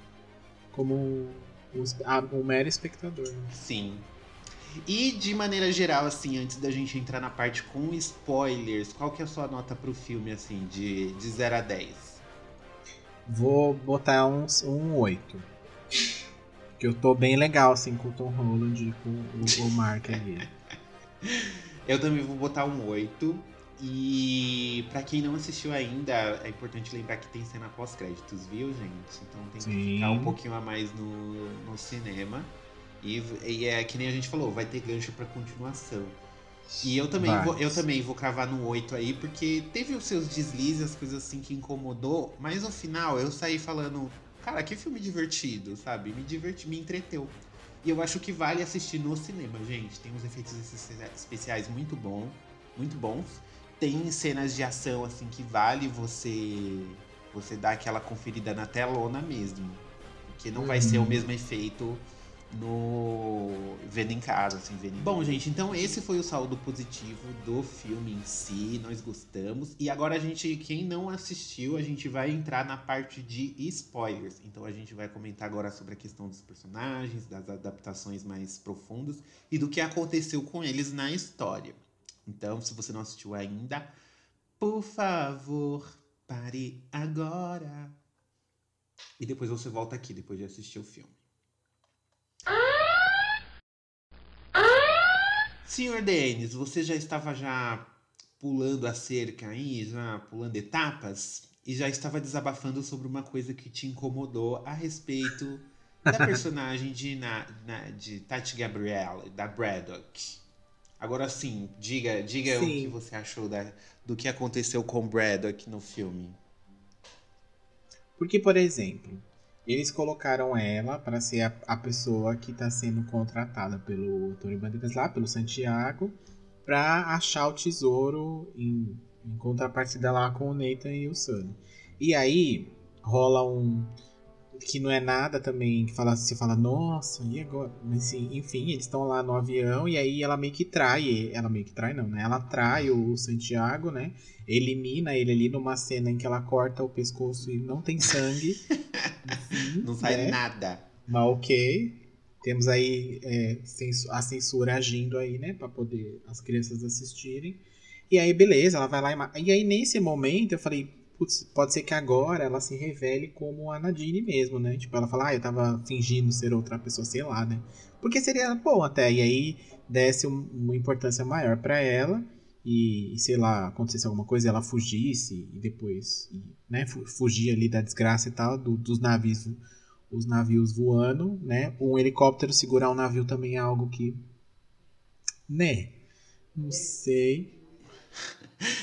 como um, um mero espectador. né? Sim. E de maneira geral, assim, antes da gente entrar na parte com spoilers, qual que é a sua nota pro filme, assim, de, de 0 a 10? Vou botar uns, um 8. Que eu tô bem legal, assim, com o Tom Holland e com o, o Mark ali. Eu também vou botar um 8. E pra quem não assistiu ainda, é importante lembrar que tem cena pós-créditos, viu, gente? Então tem que Sim. ficar um pouquinho a mais no, no cinema. E, e é que nem a gente falou, vai ter gancho pra continuação. E eu também, Vai. vou, eu também vou cravar no 8 aí, porque teve os seus deslizes, as coisas assim que incomodou, mas no final eu saí falando, cara, que filme divertido, sabe? Me diverti, me entreteu. E eu acho que vale assistir no cinema, gente. Tem uns efeitos espe- especiais muito bom, muito bons. Tem cenas de ação assim que vale você você dar aquela conferida na telona mesmo. Porque não vai Uhum. ser o mesmo efeito no vendo em casa, assim, vendo em Bom, gente, então esse foi o saldo positivo do filme em si, nós gostamos. E agora a gente, quem não assistiu, a gente vai entrar na parte de spoilers. Então a gente vai comentar agora sobre a questão dos personagens, das adaptações mais profundas e do que aconteceu com eles na história. Então, se você não assistiu ainda, por favor, pare agora. E depois você volta aqui, depois de assistir o filme. Senhor Denis, você já estava já pulando a cerca aí, já pulando etapas, e já estava desabafando sobre uma coisa que te incomodou a respeito da personagem de, na, na- de Tati Gabrielle, da Braddock. Agora sim, diga, diga o Sim. que você achou da, do que aconteceu com Braddock no filme. Porque, por exemplo, eles colocaram ela para ser a, a pessoa que tá sendo contratada pelo Tony Bandeiras lá, pelo Santiago, pra achar o tesouro em, em contrapartida lá com o Nathan e o Sunny. E aí rola um que não é nada também, que fala, você fala, nossa, e agora? Mas, assim, enfim, eles estão lá no avião e aí ela meio que trai, ela meio que trai não, né? Ela trai o Santiago, né? Elimina ele ali numa cena em que ela corta o pescoço e não tem sangue. Enfim, Não sai né? nada. Mas ok. Temos aí é, a censura agindo aí, né? Pra poder as crianças assistirem. E aí, beleza, ela vai lá e mata. E aí, nesse momento, eu falei, pode ser que agora ela se revele como a Nadine mesmo, né? Tipo, ela fala, ah, eu tava fingindo ser outra pessoa, sei lá, né? Porque seria bom até. E aí, desse um- uma importância maior pra ela. E, sei lá, acontecesse alguma coisa, ela fugisse e depois, né, fu- fugir ali da desgraça e tal, do- dos navios os navios voando, né? Um helicóptero segurar um navio também é algo que. Né? Não sei.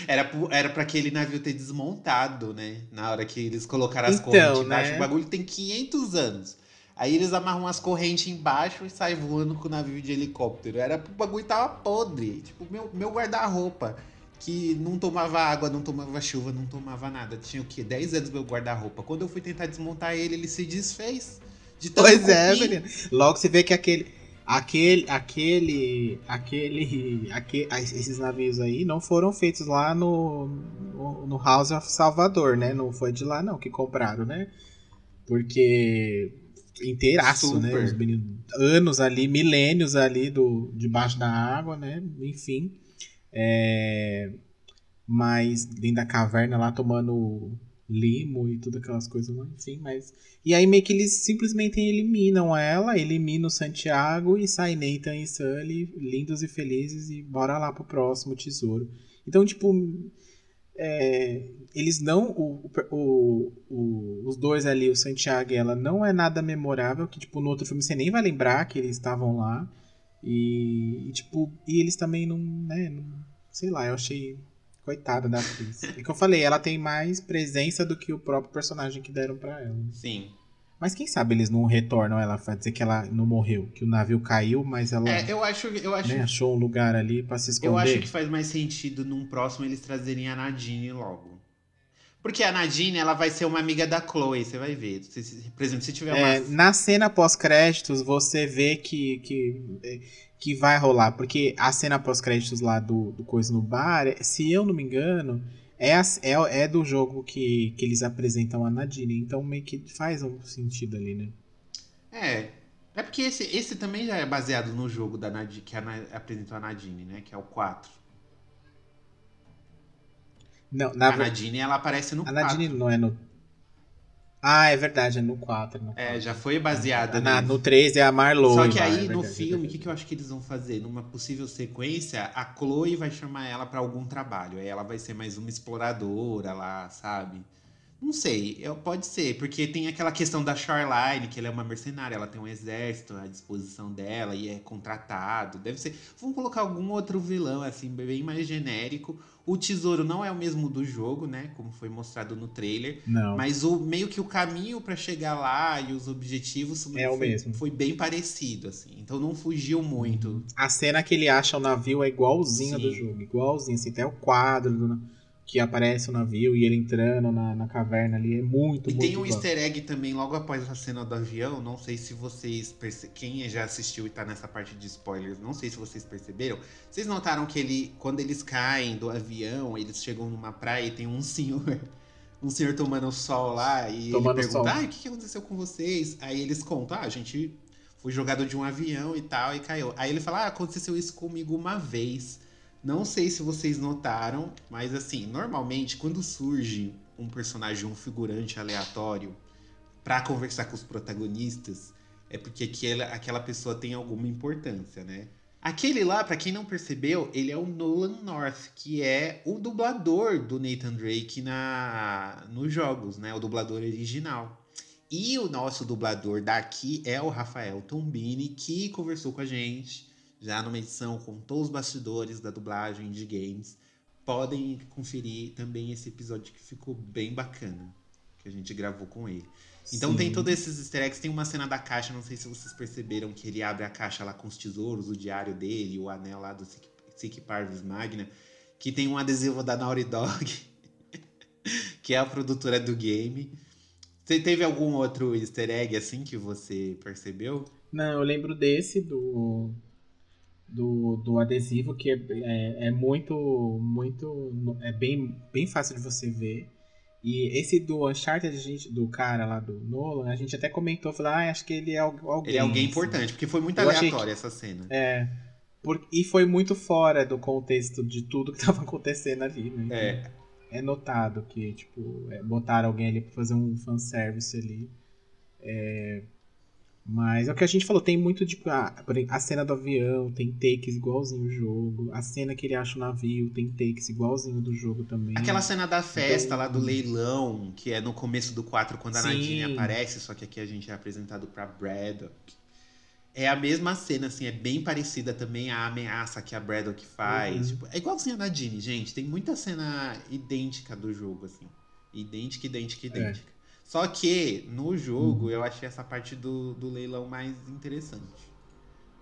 Era, era pra aquele navio ter desmontado, né? Na hora que eles colocaram as Então, correntes embaixo. né? O bagulho tem 500 anos. Aí eles amarram as correntes embaixo e saem voando com o navio de helicóptero. Era o bagulho tava podre. Tipo, meu, meu guarda-roupa, que não tomava água, não tomava chuva, não tomava nada. Tinha o quê? 10 anos meu guarda-roupa. Quando eu fui tentar desmontar ele, ele se desfez. De Pois é, menino. Logo você vê que aquele. Aquele, aquele, aquele, aque- esses navios aí não foram feitos lá no, no, no House of Salvador, né? Não foi de lá não que compraram, né? Porque inteiraço, né? Os meninos, anos ali, milênios ali do debaixo da água, né? Enfim, é, mas dentro da caverna lá tomando limo e tudo aquelas coisas lá, enfim, mas e aí meio que eles simplesmente eliminam ela, eliminam o Santiago e sai Nathan e Sully lindos e felizes e bora lá pro próximo tesouro. Então, tipo, é, eles não. O, o, o- os dois ali, o Santiago e ela, não é nada memorável. Que, tipo, no outro filme você nem vai lembrar que eles estavam lá. E, e, tipo, e eles também não, né? não- sei lá, eu achei. Coitada da atriz. É que eu falei, ela tem mais presença do que o próprio personagem que deram pra ela. Sim. Mas quem sabe eles não retornam ela pra dizer que ela não morreu, que o navio caiu, mas ela É, eu acho, eu acho, né, achou um lugar ali pra se esconder. eu acho que faz mais sentido num próximo eles trazerem a Nadine logo. Porque a Nadine, ela vai ser uma amiga da Chloe, você vai ver. Se- por exemplo, se tiver É, uma... na cena pós-créditos, você vê que, que, que vai rolar. Porque a cena pós-créditos lá do, do Coisa no Bar, é- se eu não me engano, é, a- é, é do jogo que, que eles apresentam a Nadine. Então meio que faz um sentido ali, né? É. É porque esse, esse também já é baseado no jogo da Nadine, que a apresentou a Nadine, né? Que é o 4. Não, na a Nadine, ela aparece no a 4. Nadine não é no. Ah, é verdade, é no 4. No É, 4. já foi baseada Na- nesse. no 3 é a Marlowe. Só que aí é no verdade, é filme, o que, que eu acho que eles vão fazer? Numa possível sequência, a Chloe vai chamar ela pra algum trabalho. Aí ela vai ser mais uma exploradora lá, sabe? Não sei, eu- pode ser, porque tem aquela questão da Charline, que ela é uma mercenária, ela tem um exército à disposição dela e é contratado. Deve ser. Vamos colocar algum outro vilão, assim, bem mais genérico. O tesouro não é o mesmo do jogo, né? Como foi mostrado no trailer. Não. Mas o meio que o caminho pra chegar lá e os objetivos É o foi, mesmo. foi bem parecido, assim. Então não fugiu muito. A cena que ele acha o navio é igualzinha do jogo, igualzinho, assim, até o quadro do- que aparece o navio e ele entrando na, na caverna ali é muito, E muito tem um igual. easter egg também logo após a cena do avião. Não sei se vocês. perce- Quem já assistiu e tá nessa parte de spoilers, não sei se vocês perceberam. Vocês notaram que ele, quando eles caem do avião, eles chegam numa praia e tem um senhor. Um senhor tomando sol lá e Tomando ele pergunta. Ah, o que que aconteceu com vocês? Aí eles contam: Ah, a gente foi jogado de um avião e tal e caiu. Aí ele fala: Ah, aconteceu isso comigo uma vez. Não sei se vocês notaram, mas assim, normalmente quando surge um personagem, um figurante aleatório pra conversar com os protagonistas, é porque aquela, aquela pessoa tem alguma importância, né? Aquele lá, pra quem não percebeu, ele é o Nolan North, que é o dublador do Nathan Drake na nos jogos, né? O dublador original. E o nosso dublador daqui é o Rafael Tombini, que conversou com a gente já numa edição com todos os bastidores da dublagem de games. Podem conferir também esse episódio que ficou bem bacana, que a gente gravou com ele. Então Sim. tem todos esses easter eggs, tem uma cena da caixa, não sei se vocês perceberam que ele abre a caixa lá com os tesouros, o diário dele, o anel lá do Sic, Sic Parvis Magna, que tem um adesivo da Naughty Dog, que é a produtora do game. Você teve algum outro easter egg assim que você percebeu? Não, eu lembro desse do do, do adesivo que é, é, é muito muito é bem bem fácil de você ver. E esse do Uncharted, a gente, do cara lá do Nolan, a gente até comentou, falou, ah, acho que ele é al- alguém. Ele é alguém assim. importante, porque foi muito Eu aleatória essa cena. É. Por- e foi muito fora do contexto de tudo que tava acontecendo ali, né? É, é notado que, tipo, é, botaram alguém ali pra fazer um fanservice ali. É, mas é o que a gente falou, tem muito, tipo, a, por exemplo, a cena do avião, tem takes igualzinho o jogo. A cena que ele acha o navio, tem takes igualzinho do jogo também. Aquela cena da festa Então- lá do leilão, que é no começo do 4, quando a Sim. Nadine aparece, só que aqui a gente é apresentado pra Braddock. É a mesma cena, assim, é bem parecida também a ameaça que a Braddock faz. Uhum. Tipo, é igualzinho a Nadine, gente. Tem muita cena idêntica do jogo, assim. Idêntica, idêntica, idêntica. Só que, no jogo, eu achei essa parte do, do leilão mais interessante.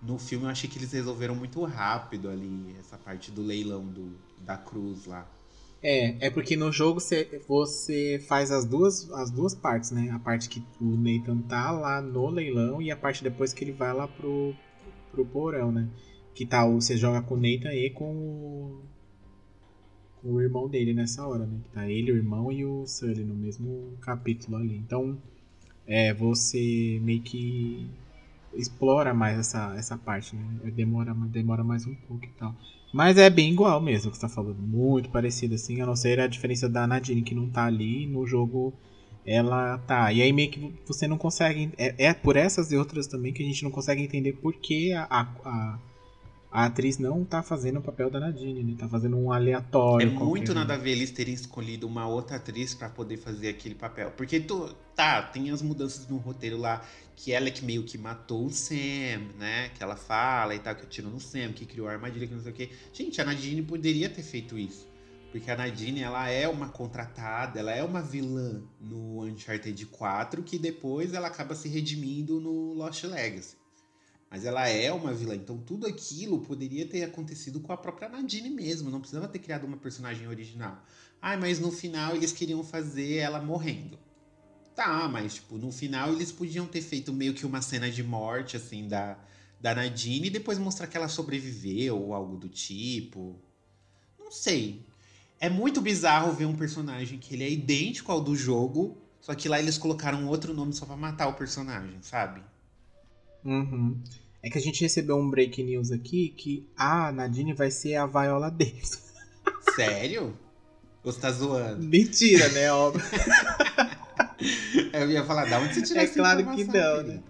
No filme, eu achei que eles resolveram muito rápido ali, essa parte do leilão do, da cruz lá. É, é porque no jogo você, você faz as duas, as duas partes, né? A parte que o Nathan tá lá no leilão e a parte depois que ele vai lá pro, pro porão, né? Que tá, você joga com o Nathan e com o, com o irmão dele nessa hora, né? Que tá ele, o irmão e o Sully no mesmo capítulo ali. Então, é, você meio que explora mais essa, essa parte, né? Demora, demora mais um pouco e tal. Mas é bem igual mesmo que você tá falando. Muito parecido, assim. A não ser a diferença da Nadine, que não tá ali. No jogo, ela tá. E aí meio que você não consegue. É, é por essas e outras também que a gente não consegue entender por que a, a, a atriz não tá fazendo o papel da Nadine, né? Tá fazendo um aleatório. É muito nada a ver eles terem escolhido uma outra atriz para poder fazer aquele papel. Porque tu, tá, tem as mudanças no roteiro lá, que ela é que meio que matou o Sam, né? Que ela fala e tal, que atirou no Sam, que criou a armadilha, que não sei o quê. Gente, a Nadine poderia ter feito isso. Porque a Nadine, ela é uma contratada, ela é uma vilã no Uncharted 4, que depois ela acaba se redimindo no Lost Legacy. Mas ela é uma vilã, então tudo aquilo poderia ter acontecido com a própria Nadine mesmo, não precisava ter criado uma personagem original. Ah, mas no final eles queriam fazer ela morrendo. Tá, mas tipo, no final eles podiam ter feito meio que uma cena de morte, assim, da, da Nadine e depois mostrar que ela sobreviveu ou algo do tipo. Não sei. É muito bizarro ver um personagem que ele é idêntico ao do jogo, só que lá eles colocaram outro nome só pra matar o personagem, sabe? Uhum. É que a gente recebeu um break news aqui que a Nadine vai ser a Viola Davis. Sério? Você tá zoando? Mentira, né? Óbvio. eu ia falar, da onde você tirou É claro que não, né?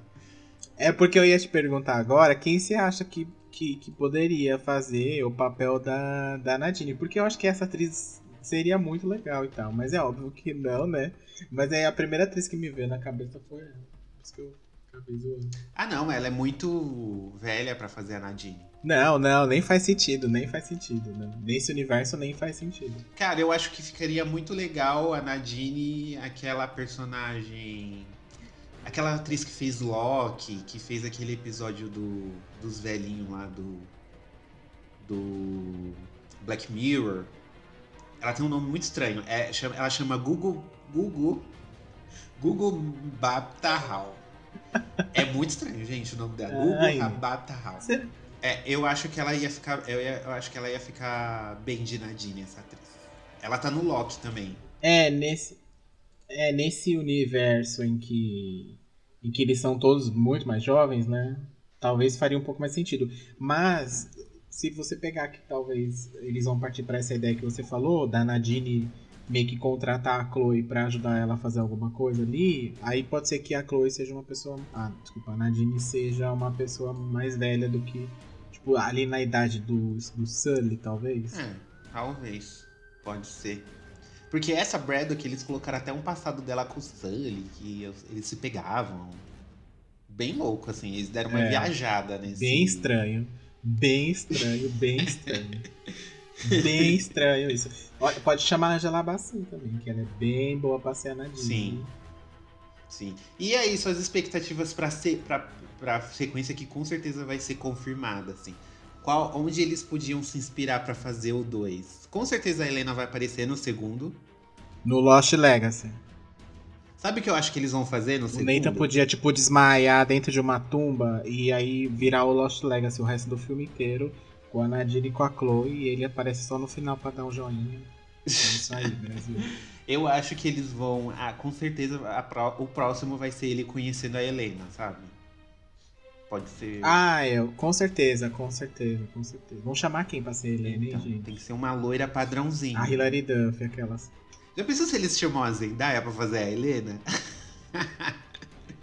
É porque eu ia te perguntar agora quem você acha que, que, que, poderia fazer o papel da, da Nadine. Porque eu acho que essa atriz seria muito legal e tal. Mas é óbvio que não, né? Mas é a primeira atriz que me veio na cabeça foi ela. Por isso que eu ah, não, ela é muito velha para fazer a Nadine. Não, não, nem faz sentido, nem faz sentido. Não. Nesse universo nem faz sentido. Cara, eu acho que ficaria muito legal a Nadine, aquela personagem. Aquela atriz que fez Loki, que fez aquele episódio do, dos velhinhos lá do. do. Black Mirror. Ela tem um nome muito estranho. É, ela chama Google. Google. Google Babtahal. É muito estranho, gente, o nome dela. Google Rabata House. É, eu acho que ela ia ficar. Eu, ia, eu, acho que ela ia ficar bem de Nadine, essa atriz. Ela tá no Loki também. É, nesse. É, nesse universo em que. Em que eles são todos muito mais jovens, né? Talvez faria um pouco mais sentido. Mas, se você pegar que talvez eles vão partir para essa ideia que você falou, da Nadine meio que contratar a Chloe para ajudar ela a fazer alguma coisa ali, aí pode ser que a Chloe seja uma pessoa. Ah, desculpa, a Nadine seja uma pessoa mais velha do que. Tipo, ali na idade do, do Sully, talvez. É, talvez. Pode ser. Porque essa Braddock, eles colocaram até um passado dela com o Sully, que eles se pegavam. Bem louco, assim. Eles deram uma é, viajada nesse. Bem estranho. Bem estranho, bem estranho. bem estranho isso. Pode chamar a Angela Bassin também, que ela é bem boa pra ser a Nadine. Sim. Sim. E aí, suas expectativas pra, ser, pra, pra sequência que com certeza vai ser confirmada, assim. Qual, onde eles podiam se inspirar para fazer o 2? Com certeza a Helena vai aparecer no segundo. No Lost Legacy. Sabe o que eu acho que eles vão fazer no o segundo? O Nathan podia, tipo, desmaiar dentro de uma tumba e aí virar o Lost Legacy o resto do filme inteiro com a Nadine e com a Chloe e ele aparece só no final para dar um joinha. É isso aí, Brasil. Eu acho que eles vão. Ah, com certeza pro, o próximo vai ser ele conhecendo a Helena, sabe? Pode ser. Ah, eu, com certeza, com certeza, com certeza. Vamos chamar quem pra ser Helena, então, hein, gente? Tem que ser uma loira padrãozinha. A Hilary Duff, aquelas. Já pensou se eles chamam a Zendaya pra fazer a Helena?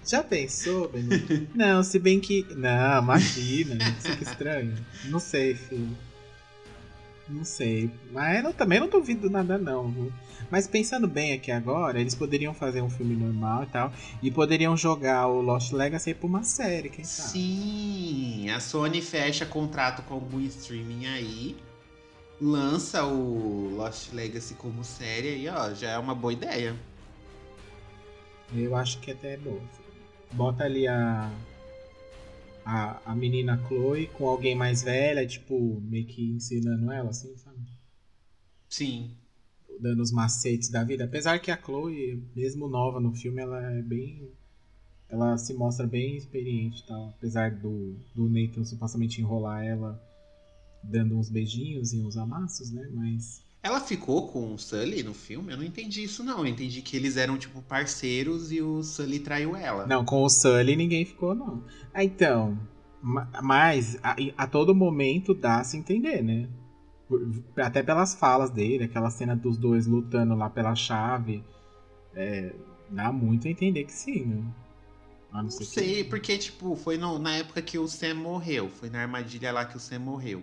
Já pensou, Benito? Não, se bem que. Não, imagina. Isso que estranho. Não sei, filho. Não sei. Mas eu também não duvido nada, não. Viu? Mas pensando bem aqui agora, eles poderiam fazer um filme normal e tal. E poderiam jogar o Lost Legacy pra uma série, quem sabe? Sim, a Sony fecha contrato com algum streaming aí. Lança o Lost Legacy como série aí, ó. Já é uma boa ideia. Eu acho que até é bom bota ali a, a, a menina Chloe com alguém mais velha, tipo, meio que ensinando ela, assim, sabe? Sim. dando os macetes da vida. Apesar que a Chloe, mesmo nova no filme, ela é bem. Ela se mostra bem experiente tal. Apesar do, do Nathan supostamente enrolar ela dando uns beijinhos e uns amassos, né? Mas. Ela ficou com o Sully no filme? Eu não entendi isso, não. Eu entendi que eles eram, tipo, parceiros e o Sully traiu ela. Não, com o Sully ninguém ficou, não. Ah, então. Mas a, a todo momento dá a se entender, né? Até pelas falas dele, aquela cena dos dois lutando lá pela chave. É, dá muito a entender que sim, né? não, não sei, que... porque, tipo, foi no, na época que o Sam morreu. Foi na armadilha lá que o Sam morreu.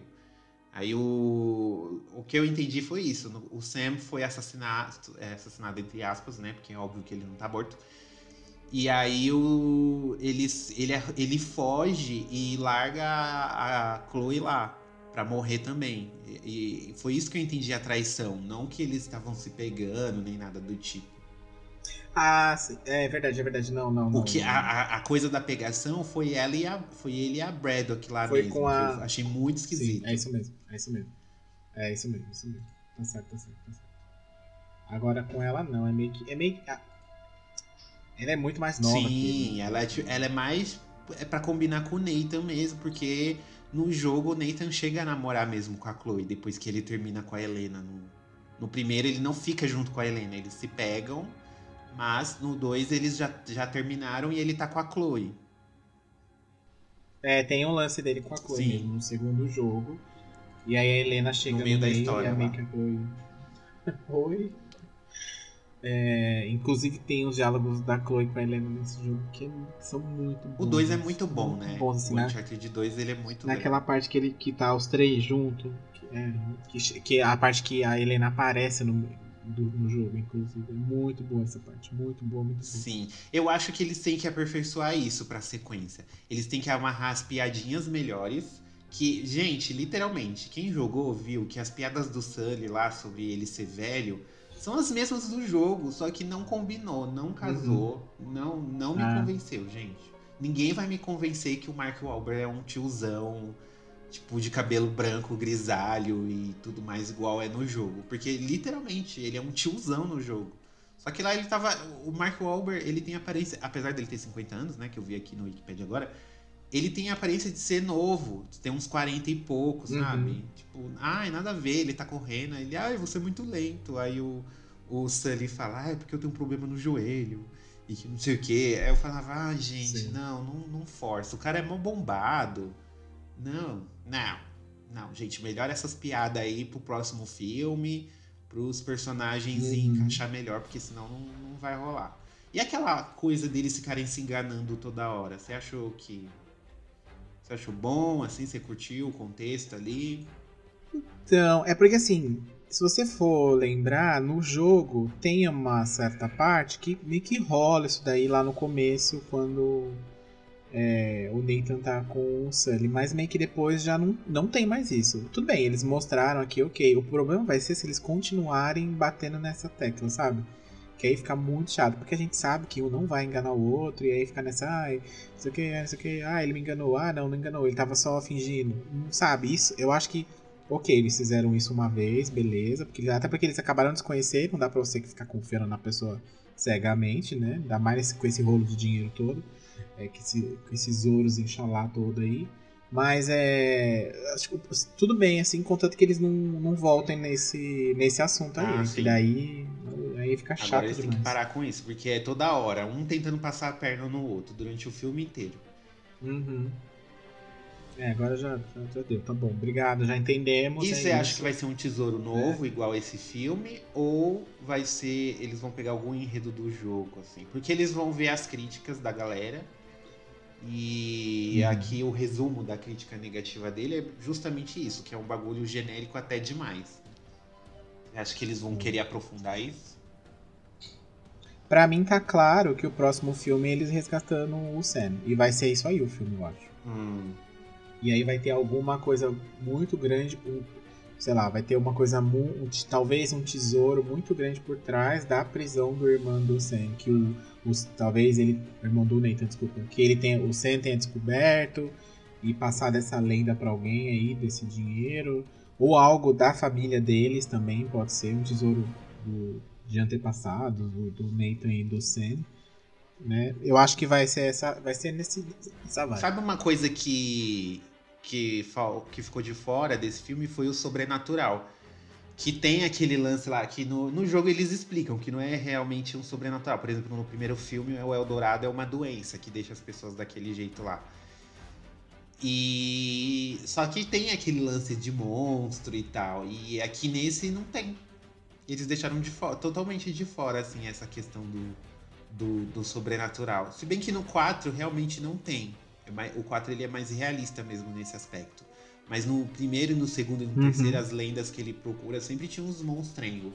Aí o, o que eu entendi foi isso. O Sam foi assassinado, é, assassinado entre aspas, né? Porque é óbvio que ele não tá morto. E aí o, ele, ele, ele foge e larga a, a Chloe lá para morrer também. E, e, foi isso que eu entendi a traição, não que eles estavam se pegando nem nada do tipo. Ah, sim. é verdade, é verdade, não, não. não o que não. A, a coisa da pegação foi ela e a, foi ele e a Braddock lá foi mesmo. Com a... achei muito esquisito. Sim, é isso mesmo, é isso mesmo. É isso mesmo, isso mesmo. Tá certo, tá certo, tá certo. Agora com ela não, é meio que. É meio que. Ela é muito mais nova. Sim, ela é, ela é mais. É pra combinar com o Nathan mesmo, porque no jogo o Nathan chega a namorar mesmo com a Chloe depois que ele termina com a Helena. No, no primeiro ele não fica junto com a Helena, eles se pegam, mas no 2 eles já, já terminaram e ele tá com a Chloe. É, tem um lance dele com a Chloe Sim. mesmo, no segundo jogo. E aí a Helena chega no meio, no meio da história. E a meio que a Chloe. Oi. É, inclusive tem os diálogos da Chloe com a Helena nesse jogo que são muito bons. O 2 é muito bom, né? Bons, assim, o né? Uncharted 2 ele é muito Naquela parte que, ele, que tá os três juntos, que, é, que, que, a parte que a Helena aparece no, do, no jogo, inclusive. É muito boa essa parte, muito boa, muito boa. Sim, eu acho que eles têm que aperfeiçoar isso pra sequência. Eles têm que amarrar as piadinhas melhores. Que, gente, literalmente, quem jogou viu que as piadas do Sully lá sobre ele ser velho são as mesmas do jogo, só que não combinou, não casou, uhum. não, não me ah. convenceu, gente. Ninguém vai me convencer que o Mark Wahlberg é um tiozão, tipo, de cabelo branco, grisalho e tudo mais igual é no jogo. Porque, literalmente, ele é um tiozão no jogo. Só que lá ele tava. O Mark Wahlberg, ele tem aparência. Apesar dele ter 50 anos, né? Que eu vi aqui no Wikipedia agora. Ele tem a aparência de ser novo, de ter uns 40 e poucos, uhum. sabe? Tipo, ai, nada a ver, ele tá correndo. Ele, ai, você é muito lento. Aí o, o Sully fala, ah, é porque eu tenho um problema no joelho. E que não sei o quê. Aí eu falava, ah, gente, Sim. não, não, não força. O cara é mó bombado. Não, não. Não, gente, melhor essas piadas aí pro próximo filme, pros personagens uhum. encaixar melhor, porque senão não, não vai rolar. E aquela coisa deles ficarem se enganando toda hora, você achou que você achou bom, assim? Você curtiu o contexto ali? Então, é porque assim, se você for lembrar, no jogo tem uma certa parte que meio que rola isso daí lá no começo, quando é, o Nathan tá com o Sully, mas meio que depois já não, não tem mais isso. Tudo bem, eles mostraram aqui, ok. O problema vai ser se eles continuarem batendo nessa tecla, sabe? Que aí fica muito chato, porque a gente sabe que um não vai enganar o outro, e aí fica nessa, ai, não sei o que, não sei o que, ah, ele me enganou, ah, não, não enganou, ele tava só fingindo. Não sabe, isso, eu acho que, ok, eles fizeram isso uma vez, beleza, porque, até porque eles acabaram de se conhecer, não dá pra você ficar confiando na pessoa cegamente, né, ainda mais com esse rolo de dinheiro todo, é, que esse, com esses ouros, inxalá, todo aí. Mas é. Acho que tudo bem, assim, contanto que eles não, não voltem nesse, nesse assunto aí. Ah, daí aí fica chato. Agora eles demais. têm que parar com isso, porque é toda hora, um tentando passar a perna no outro durante o filme inteiro. Uhum. É, agora já, já, deu, tá bom. Obrigado, já entendemos. E é você isso. acha que vai ser um tesouro novo, é. igual esse filme? Ou vai ser. Eles vão pegar algum enredo do jogo, assim? Porque eles vão ver as críticas da galera e uhum. aqui o resumo da crítica negativa dele é justamente isso, que é um bagulho genérico até demais. Acho que eles vão querer aprofundar isso. Pra mim tá claro que o próximo filme é eles resgatando o Sam. E vai ser isso aí o filme, eu acho. Hum. E aí vai ter alguma coisa muito grande, sei lá, vai ter uma coisa, talvez um tesouro muito grande por trás da prisão do irmão do Sam, que o, os, talvez ele, o irmão do Nathan, desculpa, que ele tenha, o Sam tenha descoberto e passado essa lenda para alguém aí desse dinheiro, ou algo da família deles também pode ser um tesouro do de antepassados, do, do Nathan e do Sam. Né? Eu acho que vai ser essa, vai ser nesse essa vibe. Sabe uma coisa que que, que ficou de fora desse filme foi o sobrenatural. Que tem aquele lance lá, que no, no jogo eles explicam que não é realmente um sobrenatural. Por exemplo, no primeiro filme, o Eldorado é uma doença que deixa as pessoas daquele jeito lá. E. Só que tem aquele lance de monstro e tal. E aqui nesse não tem. Eles deixaram de fora, totalmente de fora, assim, essa questão do, do, do sobrenatural. Se bem que no 4 realmente não tem. É mais, o 4 ele é mais realista mesmo nesse aspecto. Mas no primeiro, no segundo e no uhum. terceiro, as lendas que ele procura sempre tinha uns monstrengos.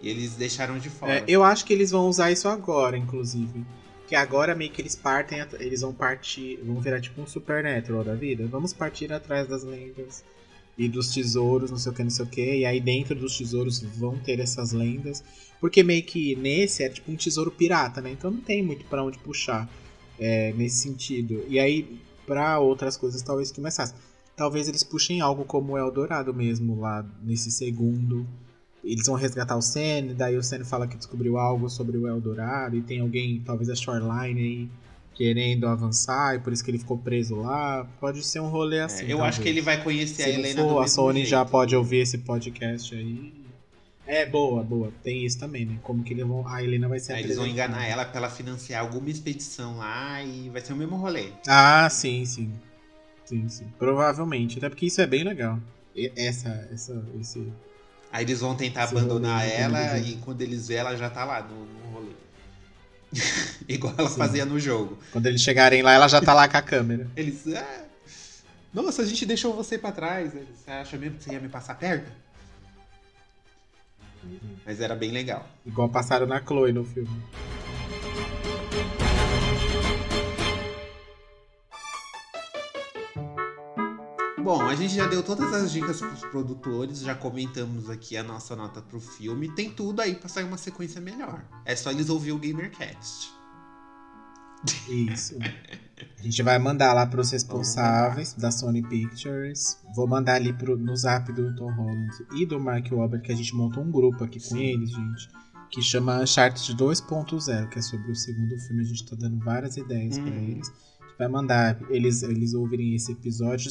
E eles deixaram de fora. É, eu acho que eles vão usar isso agora, inclusive. Que agora meio que eles partem, eles vão partir, vão virar tipo um Supernatural da vida. Vamos partir atrás das lendas e dos tesouros, não sei o que, não sei o que. E aí dentro dos tesouros vão ter essas lendas. Porque meio que nesse é tipo um tesouro pirata, né? Então não tem muito para onde puxar é, nesse sentido. E aí, para outras coisas, talvez começasse. Talvez eles puxem algo como o Eldorado mesmo, lá nesse segundo. Eles vão resgatar o Sen, daí o Sen fala que descobriu algo sobre o Eldorado, e tem alguém, talvez a Shoreline aí, querendo avançar, e por isso que ele ficou preso lá. Pode ser um rolê é, assim. É, eu talvez. acho que ele vai conhecer Se a Helena for, A Sony jeito. já pode ouvir esse podcast aí é, boa, boa. Tem isso também, né? Como que eles vão. A Helena vai ser Aí Eles vão enganar ela pra ela financiar alguma expedição lá e vai ser o mesmo rolê. Ah, sim, sim. Sim, sim. Provavelmente. Até porque isso é bem legal. Essa, essa, esse. Aí eles vão tentar abandonar rolê, ela e quando eles vê ela já tá lá no, no rolê. Igual ela sim. fazia no jogo. Quando eles chegarem lá, ela já tá lá com a câmera. Eles. Ah, nossa, a gente deixou você pra trás. Você acha mesmo que você ia me passar perto? Mas era bem legal. Igual passaram na Chloe no filme. Bom, a gente já deu todas as dicas pros produtores, já comentamos aqui a nossa nota pro filme. Tem tudo aí pra sair uma sequência melhor. É só eles ouvir o GamerCast. Isso. A gente vai mandar lá para os responsáveis da Sony Pictures. Vou mandar ali pro, no zap do Tom Holland e do Mark Wahlberg, que a gente montou um grupo aqui Sim. com eles, gente. Que chama Uncharted 2.0, que é sobre o segundo filme. A gente está dando várias ideias hum. para eles. A gente vai mandar eles, eles ouvirem esse episódio,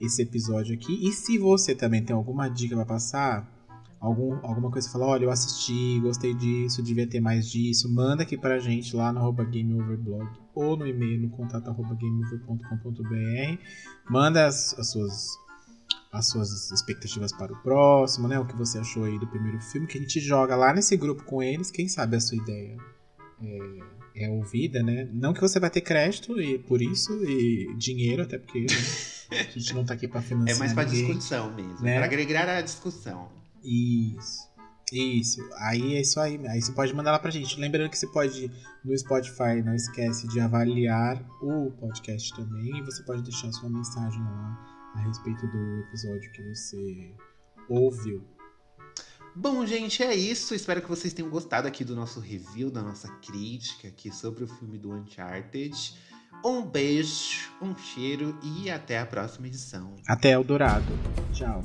esse episódio aqui. E se você também tem alguma dica para passar, algum, alguma coisa que fala, olha, eu assisti, gostei disso, devia ter mais disso, manda aqui pra gente lá no arroba GameOverblog ou no e-mail no contato arroba gameover.com.br. Manda as, as, suas as suas expectativas para o próximo, né? O que você achou aí do primeiro filme, que a gente joga lá nesse grupo com eles, quem sabe a sua ideia é, é ouvida, né? Não que você vai ter crédito e por isso, e dinheiro, até porque né? a gente não tá aqui para financiar. É mais para discussão mesmo, né? para agregar a discussão. Isso. Isso. Aí é isso aí. Aí você pode mandar lá pra gente. Lembrando que você pode no Spotify, não esquece de avaliar o podcast também. E você pode deixar sua mensagem lá a respeito do episódio que você ouviu. Bom, gente, é isso. Espero que vocês tenham gostado aqui do nosso review, da nossa crítica aqui sobre o filme do Uncharted. Um beijo, um cheiro e até a próxima edição. Até o Dourado. Tchau.